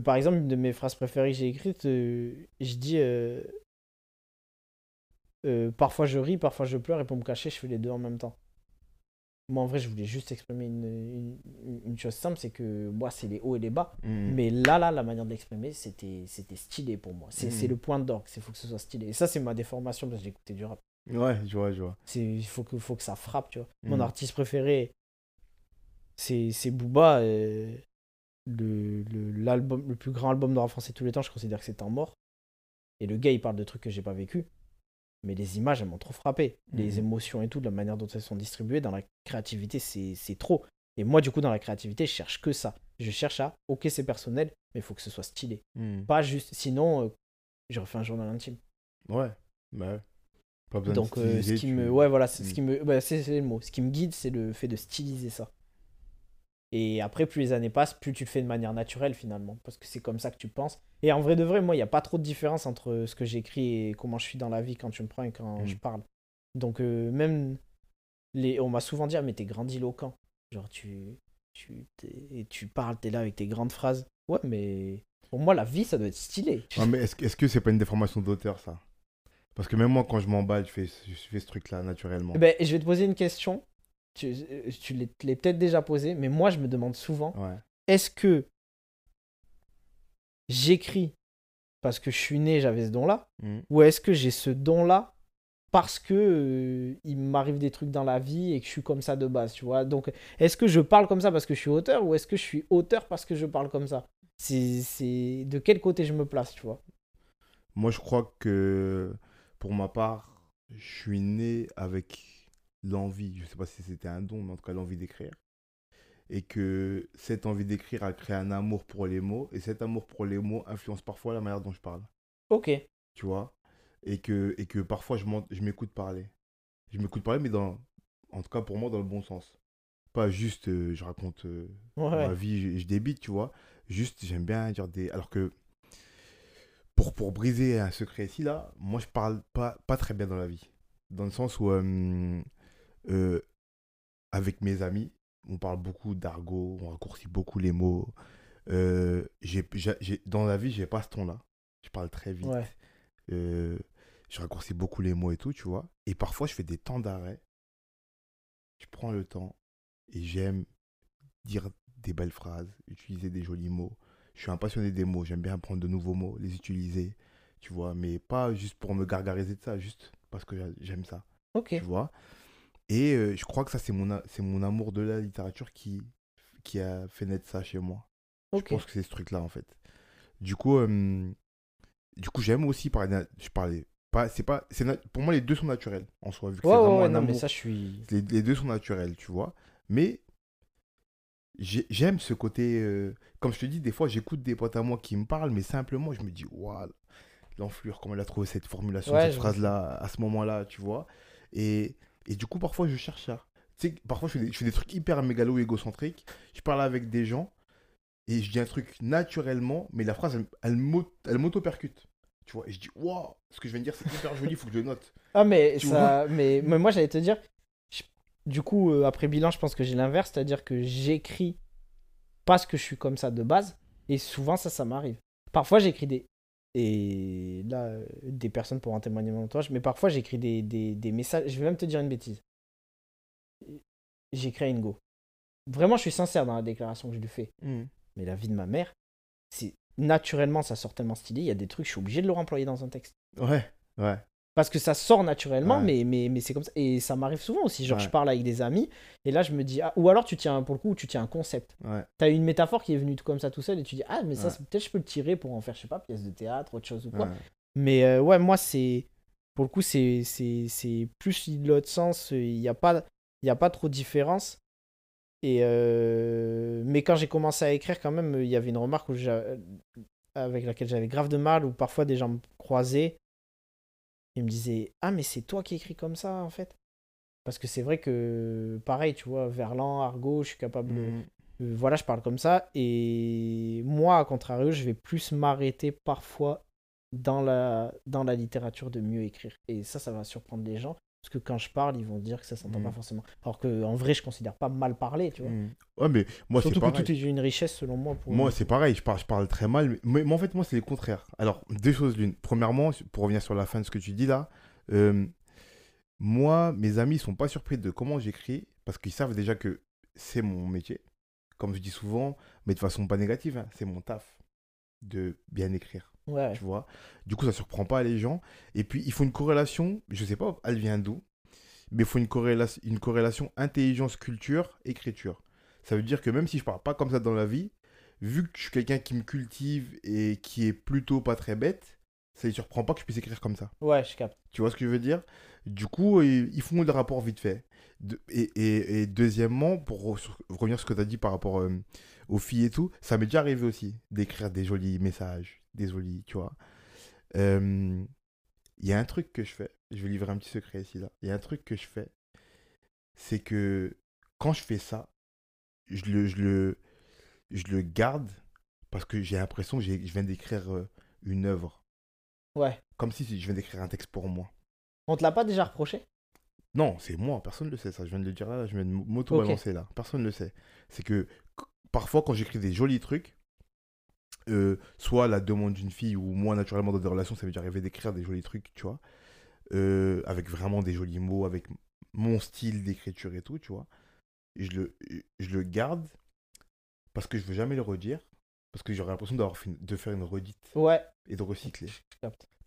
par exemple, une de mes phrases préférées que j'ai écrites, je dis euh, Parfois je ris, parfois je pleure, et pour me cacher, je fais les deux en même temps. Moi, en vrai, je voulais juste exprimer une, une, une chose simple c'est que moi, c'est les hauts et les bas. Mm. Mais là, là, la manière de l'exprimer, c'était c'était stylé pour moi. C'est c'est le point d'orgue, il faut que ce soit stylé. Et ça, c'est ma déformation parce que j'ai écouté du rap. Ouais, je vois, je vois. Il faut que, faut que ça frappe, tu vois. Mhm. Mon artiste préféré, c'est c'est Booba. euh, le, le, l'album, le plus grand album de rap français de tous les temps, je considère que c'est Temps mort. Et le gars, il parle de trucs que j'ai pas vécu. Mais les images, elles m'ont trop frappé. Les Mhm. émotions et tout, de la manière dont elles sont distribuées, dans la créativité, c'est trop. Et moi, du coup, dans la créativité, je cherche que ça. Je cherche à, ok, c'est personnel, mais il faut que ce soit stylé. Mm. Pas juste, sinon, euh, j'aurais fait un journal intime. Ouais, bah ouais. Pas besoin Donc, de euh, ce styliser, qui tu- me, ouais, voilà, c'est ce qui me, bah, c'est le mot. Ce qui me guide, c'est le fait de styliser ça. Et après, plus les années passent, plus tu le fais de manière naturelle finalement, parce que c'est comme ça que tu penses. Et en vrai de vrai, moi, il n'y a pas trop de différence entre ce que j'écris et comment je suis dans la vie quand tu me prends et quand Mm. je parle. Donc euh, même les, on m'a souvent dit, ah, mais t'es grandiloquent. Genre tu, tu, et tu parles, t'es là avec tes grandes phrases. Ouais, mais pour moi, la vie, ça doit être stylé. Mais est-ce que- est-ce que c'est pas une déformation d'auteur, ça? Parce que même moi, quand je m'emballe, je fais, je fais ce truc-là naturellement. Eh ben, je vais te poser une question. Tu, euh, tu l'es peut-être déjà posée, mais moi, je me demande souvent Ouais. est-ce que j'écris parce que je suis né, j'avais ce don-là, Mm. ou est-ce que j'ai ce don-là parce que euh, il m'arrive des trucs dans la vie et que je suis comme ça de base, tu vois? Donc, est-ce que je parle comme ça parce que je suis auteur, ou est-ce que je suis auteur parce que je parle comme ça? C'est c'est de quel côté je me place, tu vois? Moi, je crois que pour ma part, je suis né avec l'envie, je sais pas si c'était un don, mais en tout cas l'envie d'écrire. Et que cette envie d'écrire a créé un amour pour les mots, et cet amour pour les mots influence parfois la manière dont je parle, Ok. tu vois? Et que, et que parfois je m'écoute parler. Je m'écoute parler, mais dans, en tout cas pour moi, dans le bon sens. Pas juste euh, je raconte euh, Ouais. ma vie, je, je débite, tu vois. Juste, j'aime bien dire des. Alors que pour, pour briser un secret ici, là, moi, je parle pas, pas très bien dans la vie. Dans le sens où, euh, euh, avec mes amis, on parle beaucoup d'argot, on raccourcit beaucoup les mots. Euh, dans la vie, j'ai pas ce ton-là. Je parle très vite. Ouais. Euh, je raccourcis beaucoup les mots et tout, tu vois. Et parfois, je fais des temps d'arrêt. Je prends le temps et j'aime dire des belles phrases, utiliser des jolis mots. Je suis un passionné des mots, j'aime bien apprendre de nouveaux mots, les utiliser, tu vois. Mais pas juste pour me gargariser de ça, juste parce que j'a- j'aime ça, Ok. tu vois. Et euh, je crois que ça, c'est mon, c'est mon amour de la littérature qui, qui a fait naître ça chez moi. Je pense que c'est ce truc-là, en fait. Du coup, euh, du coup j'aime aussi parler. Je parlais. Pas, c'est pas, c'est pour moi, les deux sont naturels en soi. Vu que Ouais, c'est ouais, vraiment ouais, un non, mais amour. ça, je suis. Les, les deux sont naturels, tu vois. Mais j'ai- j'aime ce côté. euh, comme je te dis, des fois, j'écoute des potes à moi qui me parlent, mais simplement, je me dis, waouh, l'enflure, comment elle a trouvé cette formulation, Ouais, cette je- phrase-là, à ce moment-là, tu vois. Et, et du coup, parfois, je cherche ça. Tu sais, parfois, je fais, des, je fais des trucs hyper mégalo égocentriques. Je parle avec des gens et je dis un truc naturellement, mais la phrase, elle, elle m'au- elle m'auto-percute. Tu vois, et je dis, waouh, ce que je viens de dire, c'est hyper joli, il faut que je le note. Ah, mais, Tu ça, mais, mais moi, j'allais te dire, je- du coup, euh, après bilan, je pense que j'ai l'inverse, c'est-à-dire que j'écris parce que je suis comme ça de base, et souvent, ça, ça m'arrive. Parfois, j'écris des. Et là, euh, des personnes pour en témoigner mon entourage, mais parfois, j'écris des, des, des messages. Je vais même te dire une bêtise. J'écris à Ingo. Vraiment, je suis sincère dans la déclaration que je lui fais. Mais la vie de ma mère, c'est naturellement, ça sort tellement stylé. Il y a des trucs, je suis obligé de le remployer dans un texte. Ouais, ouais. Parce que ça sort naturellement, Ouais. mais, mais, mais c'est comme ça. Et ça m'arrive souvent aussi. Genre, Ouais. je parle avec des amis, et là, je me dis. ah, ou alors, tu tiens, pour le coup, tu tiens un concept. Ouais. T'as une métaphore qui est venue tout comme ça tout seul, et tu dis, ah, mais ça, peut-être je peux le tirer pour en faire, je sais pas, pièce de théâtre, autre chose ou quoi. Mais euh, ouais, moi, c'est. Pour le coup, c'est c'est- c'est plus l'autre sens. Il n'y a, pas- il y a pas trop de différence. Et euh, Mais quand j'ai commencé à écrire, quand même, il y avait une remarque où j'a- avec laquelle j'avais grave de mal, où parfois des gens me croisaient. Ils me disaient Ah, mais c'est toi qui écris comme ça, en fait. Parce que c'est vrai que, pareil, tu vois, Verlan, Argot, je suis capable. de- Mhm. euh, voilà, je parle comme ça. Et moi, à contrario, je vais plus m'arrêter parfois dans la, dans la littérature de mieux écrire. Et ça, ça va surprendre les gens. Parce que quand je parle, ils vont dire que ça s'entend pas forcément. Alors qu'en vrai, je considère pas mal parler, tu vois. Mhm. Ouais, mais moi, Surtout que tout est une richesse, selon moi. Pour Moi, c'est pareil, je parle, je parle très mal, mais, mais en fait, moi, c'est le contraire. Alors, deux choses l'une. Premièrement, pour revenir sur la fin de ce que tu dis là, euh, moi, mes amis sont pas surpris de comment j'écris, parce qu'ils savent déjà que c'est mon métier. Comme je dis souvent, mais de façon pas négative, hein, c'est mon taf de bien écrire, Ouais. tu vois? Du coup, ça surprend pas les gens. Et puis, il faut une corrélation, je sais pas, elle vient d'où, mais il faut une, corrélation, une corrélation intelligence-culture-écriture. Ça veut dire que même si je parle pas comme ça dans la vie, vu que je suis quelqu'un qui me cultive et qui est plutôt pas très bête, ça ne surprend pas que je puisse écrire comme ça. Ouais, je capte. Tu vois ce que je veux dire? Du coup, ils ils font le rapport vite fait. De- et, et- et deuxièmement, pour revenir sur ce que tu as dit par rapport euh, aux filles et tout, ça m'est déjà arrivé aussi d'écrire des jolis messages, des jolis, tu vois. Euh, Il y a un truc que je fais, je vais livrer un petit secret ici, là. Il y a un truc que je fais, c'est que quand je fais ça, je le, je le, je le garde parce que j'ai l'impression que je viens d'écrire euh, une œuvre. Ouais. Comme si je viens d'écrire un texte pour moi. On te l'a pas déjà reproché? Non, c'est moi, personne ne le sait, ça. Je viens de le dire là, je viens de m'auto-balancer là. Personne ne le sait. C'est que qu- parfois, quand j'écris des jolis trucs, euh, soit la demande d'une fille ou moi, naturellement, dans des relations, ça m'est déjà arrivé d'écrire des jolis trucs, tu vois. euh, avec vraiment des jolis mots, avec mon style d'écriture et tout, tu vois. Et je le, je le garde parce que je veux jamais le redire, parce que j'aurais l'impression d'avoir de faire une redite Ouais, et de recycler.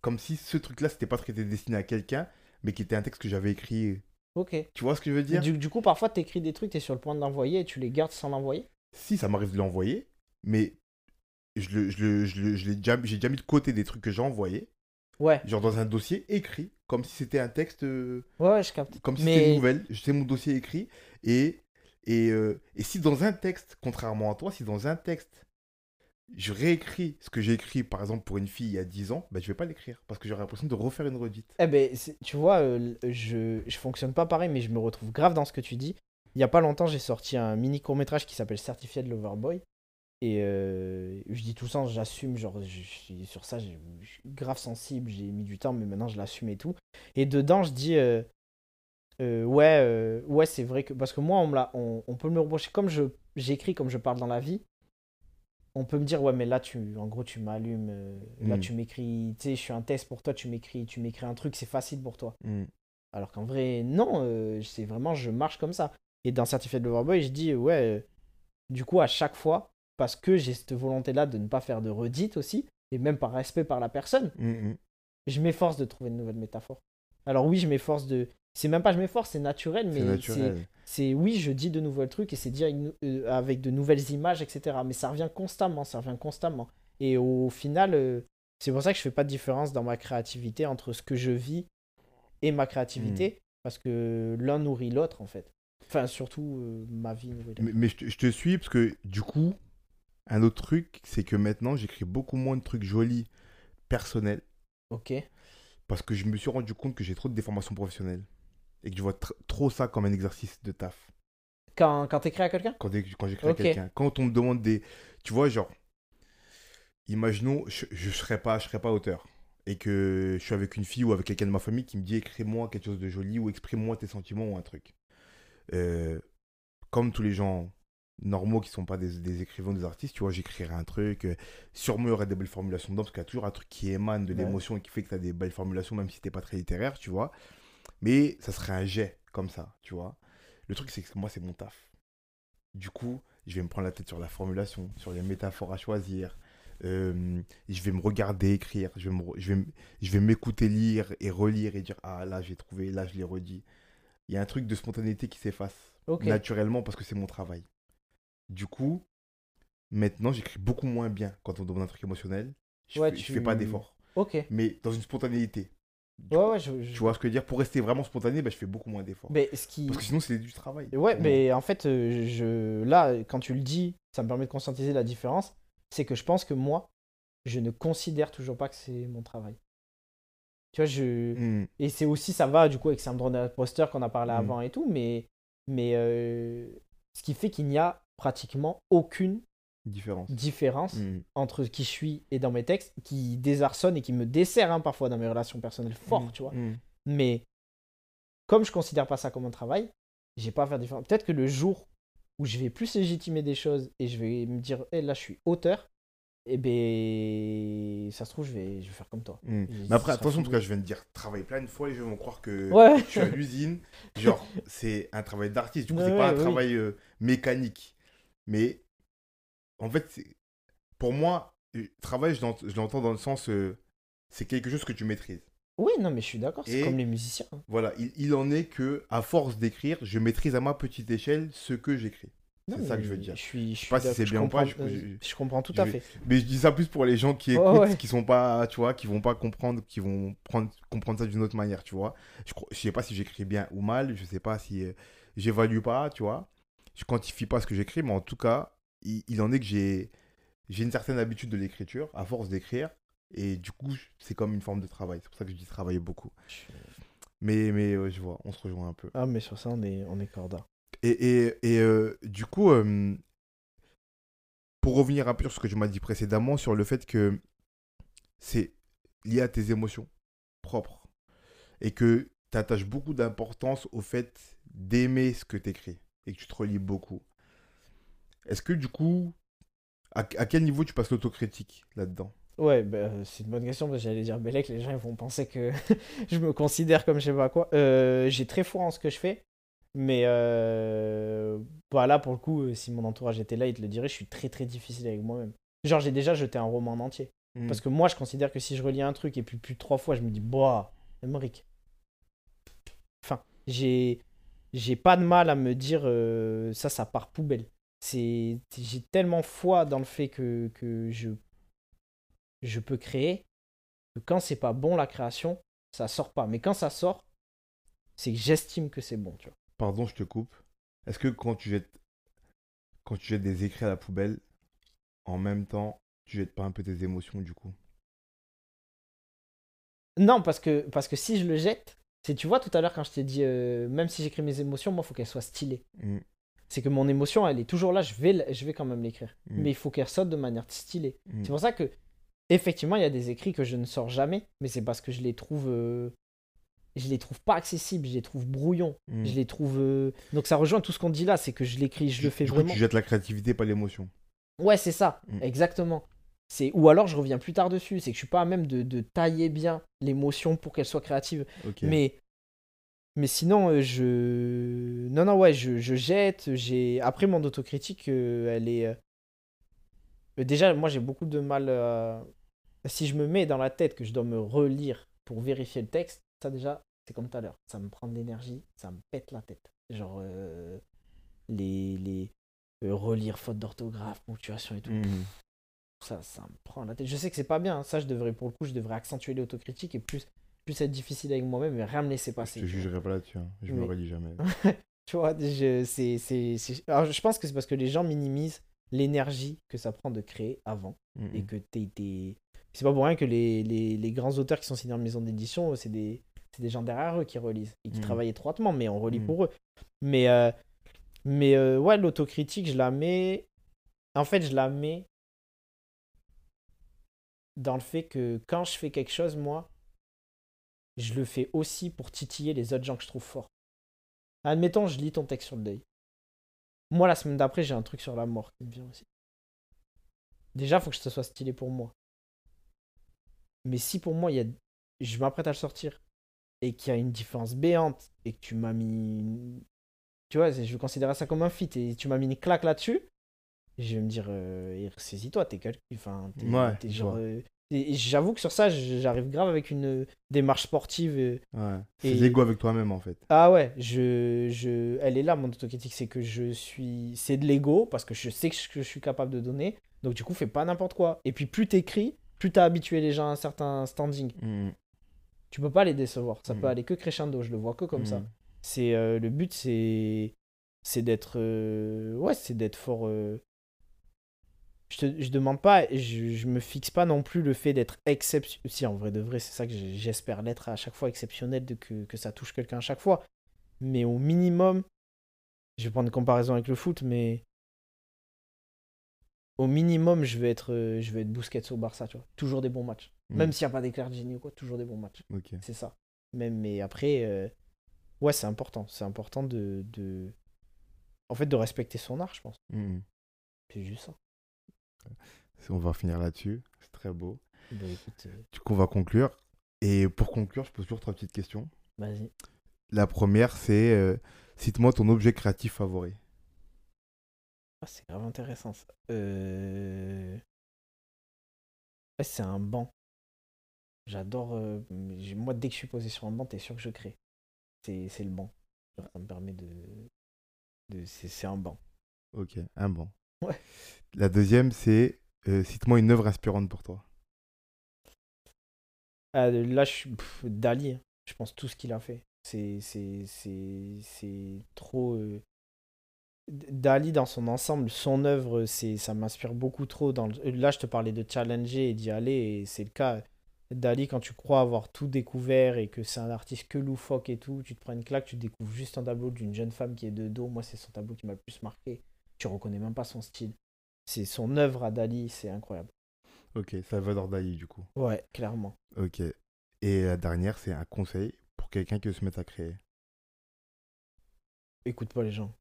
Comme si ce truc-là, c'était pas ce qui était destiné à quelqu'un, mais qui était un texte que j'avais écrit. Ok. Tu vois ce que je veux dire? Du, du coup, parfois, t'écris des trucs, t'es sur le point de l'envoyer et tu les gardes sans l'envoyer? Si, ça m'arrive de l'envoyer, mais je l'ai déjà, j'ai déjà mis de côté des trucs que j'ai envoyés, Ouais, genre dans un dossier écrit, comme si c'était un texte, euh, ouais, ouais, je capte. comme si Mais- c'était une nouvelle. C'est mon dossier écrit. Et, et, euh, et si dans un texte, contrairement à toi, si dans un texte, je réécris ce que j'ai écrit, par exemple, pour une fille il y a 10 ans, bah, je vais pas l'écrire, parce que j'aurai l'impression de refaire une redite. Eh ben, tu vois, euh, je, je fonctionne pas pareil, mais je me retrouve grave dans ce que tu dis. Il y a pas longtemps, j'ai sorti un mini court-métrage qui s'appelle Certified Loverboy. Et euh, je dis tout sens, j'assume, genre, je, je suis sur ça, je suis grave sensible, j'ai mis du temps, mais maintenant je l'assume et tout. Et dedans, je dis, euh, euh, ouais, ouais, c'est vrai que. Parce que moi, on, me l'a- on, on peut me reprocher, comme je j'écris, comme je parle dans la vie, on peut me dire, ouais, mais là, tu, en gros, tu m'allumes, là, Mm. tu m'écris, tu sais, je suis un test pour toi, tu m'écris, tu m'écris un truc, c'est facile pour toi. Mm. Alors qu'en vrai, non, c'est vraiment, je marche comme ça. Et dans Certified Loverboy, je dis, ouais, du coup, à chaque fois, parce que j'ai cette volonté-là de ne pas faire de redite aussi, et même par respect par la personne, Mm, mm. je m'efforce de trouver une nouvelle métaphore. Alors oui, je m'efforce de... C'est même pas je m'efforce, c'est naturel, mais C'est oui, je dis de nouveaux trucs et c'est dire une- euh, avec de nouvelles images, etc. Mais ça revient constamment, ça revient constamment. Et au final, euh, c'est pour ça que je fais pas de différence dans ma créativité entre ce que je vis et ma créativité, Hmm. parce que l'un nourrit l'autre en fait. Enfin, surtout euh, ma vie nourrit. Mais, mais je, te, je te suis, parce que du coup, un autre truc, c'est que maintenant, j'écris beaucoup moins de trucs jolis personnels, Ok. parce que je me suis rendu compte que j'ai trop de déformations professionnelles. Et que je vois tr- trop ça comme un exercice de taf. Quand, quand t'écris à quelqu'un? Quand, j'écris à quelqu'un. Quand on me demande des. Tu vois, genre. Imaginons, je, je serais pas, je serais pas auteur. Et que je suis avec une fille ou avec quelqu'un de ma famille qui me dit écris-moi quelque chose de joli ou exprime-moi tes sentiments ou un truc. Euh, comme tous les gens normaux qui sont pas des, des écrivains, des artistes, tu vois, j'écrirais un truc. euh, sûrement, il y aurait des belles formulations dedans parce qu'il y a toujours un truc qui émane de Ouais. l'émotion et qui fait que tu as des belles formulations, même si t'es pas très littéraire, tu vois. Mais ça serait un jet comme ça, tu vois. Le truc, c'est que moi, c'est mon taf. Du coup, je vais me prendre la tête sur la formulation, sur les métaphores à choisir. Euh, je vais me regarder écrire. Je vais me je vais, m- je vais m'écouter lire et relire et dire Ah, là, j'ai trouvé, là, je l'ai redit. Il y a un truc de spontanéité qui s'efface naturellement parce que c'est mon travail. Du coup, maintenant, j'écris beaucoup moins bien quand on demande un truc émotionnel. Je, Ouais, fais, je tu- fais pas d'effort. Ok. Mais dans une spontanéité. Ouais, ouais, je, je- Tu vois ce que je veux dire? Pour rester vraiment spontané, bah, je fais beaucoup moins d'efforts. Mais ce qui. Parce que sinon, c'est du travail. Ouais, mais en fait, euh, je, là, quand tu le dis, ça me permet de conscientiser la différence. C'est que je pense que moi, je ne considère toujours pas que c'est mon travail. Tu vois, je. Hmm. Et c'est aussi, ça va du coup avec syndrome d'imposteur qu'on a parlé Mm. avant et tout, mais, mais euh, ce qui fait qu'il n'y a pratiquement aucune Différence. différence Hmm. entre qui je suis et dans mes textes, qui désarçonne et qui me dessert hein, parfois dans mes relations personnelles fort, Hmm. tu vois. Hmm. Mais comme je considère pas ça comme un travail, j'ai pas à faire différence. Peut-être que le jour où je vais plus légitimer des choses et je vais me dire, Eh, là je suis auteur, et ben ça se trouve, je vais, je vais faire comme toi. Hmm. Mais après, attention, en tout fout- cas, je viens de dire travail plein de fois, les gens vont croire que Ouais, je suis à l'usine. Genre, c'est un travail d'artiste. Du coup, Ouais, c'est pas un oui. travail euh, mécanique. Mais en fait, pour moi, euh, travail, je l'ent- je l'entends dans le sens, euh, c'est quelque chose que tu maîtrises. oui, non, mais je suis d'accord, c'est comme les musiciens. Voilà, il, il en est que, à force d'écrire, je maîtrise à ma petite échelle ce que j'écris. C'est ça que je veux dire. Je, suis, je, sais pas si c'est bien ou je pas, je- euh, je- je comprends tout à fait. Mais je dis ça plus pour les gens qui écoutent, ouais. qui sont pas, tu vois, qui vont pas comprendre, qui vont prendre, comprendre ça d'une autre manière, tu vois. Je, je sais pas si j'écris bien ou mal, je sais pas si euh, j'évalue pas, tu vois. Je quantifie pas ce que j'écris, mais en tout cas, il, il en est que j'ai, j'ai une certaine habitude de l'écriture, à force d'écrire, et du coup, c'est comme une forme de travail. C'est pour ça que je dis travailler beaucoup. Mais, mais je vois, on se rejoint un peu. Ah, mais sur ça, on est, on est corda. Et, et, et euh, du coup, euh, pour revenir un peu sur ce que tu m'as dit précédemment, sur le fait que c'est lié à tes émotions propres et que tu attaches beaucoup d'importance au fait d'aimer ce que tu écris et que tu te relis beaucoup. Est-ce que du coup, à, à quel niveau tu passes l'autocritique là-dedans? Ouais, bah, c'est une bonne question parce que j'allais dire Bellec, les gens ils vont penser que je me considère comme je sais pas quoi. Euh, j'ai très foi en ce que je fais, mais euh, voilà, pour le coup, euh, si mon entourage était là, il te le dirait, je suis très très difficile avec moi-même. Genre, j'ai déjà jeté un roman en entier. Mm. Parce que moi, je considère que si je relis un truc et puis plus de trois fois, je me dis, boah, Emmerich. Enfin, j'ai, j'ai pas de mal à me dire, euh, ça, ça part poubelle. C'est, j'ai tellement foi dans le fait que, que je, je peux créer que quand c'est pas bon la création, ça sort pas. Mais quand ça sort, c'est que j'estime que c'est bon, tu vois. Pardon, je te coupe. Est-ce que quand tu jettes quand tu jettes des écrits à la poubelle, en même temps, tu jettes pas un peu tes émotions du coup? Non, parce que, parce que si je le jette, c'est, tu vois, tout à l'heure quand je t'ai dit, euh, même si j'écris mes émotions, moi, il faut qu'elles soient stylées. Mm. C'est que mon émotion, elle est toujours là, je vais, je vais quand même l'écrire. Mm. Mais il faut qu'elle sorte de manière stylée. Mm. C'est pour ça que, effectivement, il y a des écrits que je ne sors jamais, mais c'est parce que je les trouve. euh, je les trouve pas accessibles, je les trouve brouillons, je les trouve. euh, Donc ça rejoint tout ce qu'on dit là, c'est que je l'écris, je le fais du coup, vraiment. tu jettes la créativité, pas l'émotion. Ouais, c'est ça, exactement. C'est ou alors je reviens plus tard dessus, c'est que je suis pas à même de, de tailler bien l'émotion pour qu'elle soit créative. Mais mais sinon euh, je non non ouais, je, je jette, j'ai après mon autocritique euh, elle est euh, déjà moi j'ai beaucoup de mal euh, si je me mets dans la tête que je dois me relire pour vérifier le texte, ça déjà c'est comme tout à l'heure, ça me prend de l'énergie, ça me pète la tête. Genre euh, les les euh, relire faute d'orthographe, ponctuation et tout Mm. Ça, ça me prend la tête. Je sais que c'est pas bien. hein. Ça, je devrais, pour le coup, je devrais accentuer l'autocritique et plus, plus être difficile avec moi-même et rien me laisser Je passer. te tu vois. jugerai pas là-dessus. hein. Je me relis jamais. Tu vois, je, c'est, c'est, je pense que c'est parce que les gens minimisent l'énergie que ça prend de créer avant Mm, et mm. que t'es, t'es- C'est pas pour rien que les, les, les grands auteurs qui sont signés en maison d'édition, c'est des, des gens derrière eux qui relisent et qui Mhm. travaillent étroitement, mais on relit Mhm. pour eux. Mais, euh, mais euh, ouais, l'autocritique, je la mets. En fait, je la mets dans le fait que quand je fais quelque chose, moi, je le fais aussi pour titiller les autres gens que je trouve forts. Admettons, je lis ton texte sur le deuil. Moi, la semaine d'après, j'ai un truc sur la mort qui me vient aussi. Déjà, faut que ce soit stylé pour moi. Mais si pour moi, y a... je m'apprête à le sortir et qu'il y a une différence béante et que tu m'as mis. Tu vois, je considérer ça comme un feat et tu m'as mis une claque là-dessus, je vais me dire, euh, saisis-toi, t'es quelqu'un. Enfin, Ouais, genre. euh, et- et j'avoue que sur ça, j'arrive grave avec une démarche sportive. euh, Ouais. C'est Et- l'ego avec toi-même en fait. ah ouais, je, je, elle est là, mon autocritique, c'est que je suis, c'est de l'ego, parce que je sais que je, que je suis capable de donner, donc du coup, fais pas n'importe quoi. Et puis plus t'écris, plus t'as habitué les gens à un certain standing. Mm, Tu peux pas les décevoir, ça Mhm. peut aller que crescendo, je le vois que comme ça. mm. C'est euh, le but, c'est, c'est d'être, euh, ouais, c'est d'être fort. euh, Je te, je demande pas, je, je me fixe pas non plus le fait d'être exceptionnel. Si en vrai de vrai, c'est ça que j'espère l'être à chaque fois exceptionnel, de que, que ça touche quelqu'un à chaque fois. Mais au minimum, je vais prendre une comparaison avec le foot, mais au minimum, je vais être, euh, je vais être Busquets au Barça, tu vois. Toujours des bons matchs. Mm. Même s'il n'y a pas d'éclair de génie ou quoi, toujours des bons matchs. C'est ça. Même, mais après, euh, ouais, c'est important. C'est important de, de. En fait, de respecter son art, je pense. Mm. C'est juste ça. On va finir là-dessus. C'est très beau. Bah écoute, euh, Du coup, on va conclure. Et pour conclure, je pose toujours trois petites questions. vas-y. La première, c'est euh, cite-moi ton objet créatif favori. Ah, c'est grave intéressant ça. Euh... ouais, c'est un banc. J'adore. euh, Moi, dès que je suis posé sur un banc, t'es sûr que je crée. C'est c'est le banc. Ça me permet de. de... C'est c'est un banc. Ok, un bon. Ouais. La deuxième, c'est euh, cite-moi une œuvre inspirante pour toi. Ah, là, je suis. pff, Dali, hein. je pense tout ce qu'il a fait. C'est c'est- c'est- c'est trop. euh, Dali, dans son ensemble, son œuvre, c'est ça m'inspire beaucoup trop. Dans le- Là, je te parlais de challenger et d'y aller, et c'est le cas. Dali, quand tu crois avoir tout découvert et que c'est un artiste que loufoque et tout, tu te prends une claque, tu découvres juste un tableau d'une jeune femme qui est de dos. Moi, c'est son tableau qui m'a le plus marqué. Tu reconnais même pas son style. C'est son œuvre à Dali, c'est incroyable. Ok, Salvador Dali, du coup. Ouais, clairement. Ok. Et la dernière, c'est un conseil pour quelqu'un qui veut se mettre à créer. écoute pas les gens.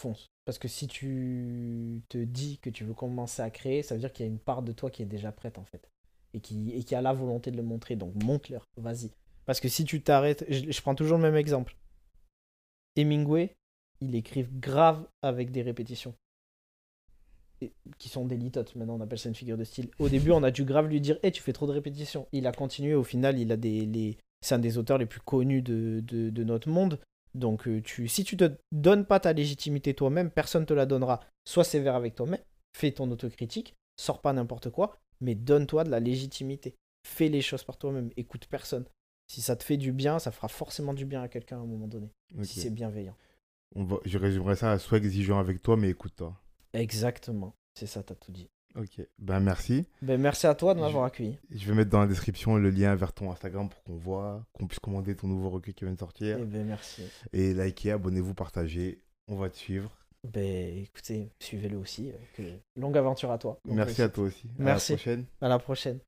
fonce. Parce que si tu te dis que tu veux commencer à créer, ça veut dire qu'il y a une part de toi qui est déjà prête en fait. Et qui, et qui a la volonté de le montrer. Donc montre-leur, vas-y. Parce que si tu t'arrêtes, je, je prends toujours le même exemple. Hemingway, il écrive grave avec des répétitions. Et- qui sont des litotes, maintenant on appelle ça une figure de style. Au début, on a dû grave lui dire Eh, tu fais trop de répétitions. Il a continué, au final, il a des. Les... C'est un des auteurs les plus connus de, de, de notre monde. Donc, euh, tu, si tu te donnes pas ta légitimité toi-même, personne te la donnera. Sois sévère avec toi-même, fais ton autocritique, sors pas n'importe quoi, mais donne-toi de la légitimité. Fais les choses par toi-même, écoute personne. Si ça te fait du bien, ça fera forcément du bien à quelqu'un à un moment donné, si c'est bienveillant. On va... Je résumerai ça à sois exigeant avec toi, mais écoute-toi. Exactement, c'est ça, t'as tout dit. Ok. Ben merci. Ben, merci à toi de m'avoir accueilli. Je vais mettre dans la description le lien vers ton Instagram pour qu'on voit, qu'on puisse commander ton nouveau recueil qui vient de sortir. Eh ben, merci. Et likez, abonnez-vous, partagez. On va te suivre. Ben, écoutez, suivez-le aussi. euh, que- Longue aventure à toi. Merci à toi aussi. Merci. À la prochaine. À la prochaine.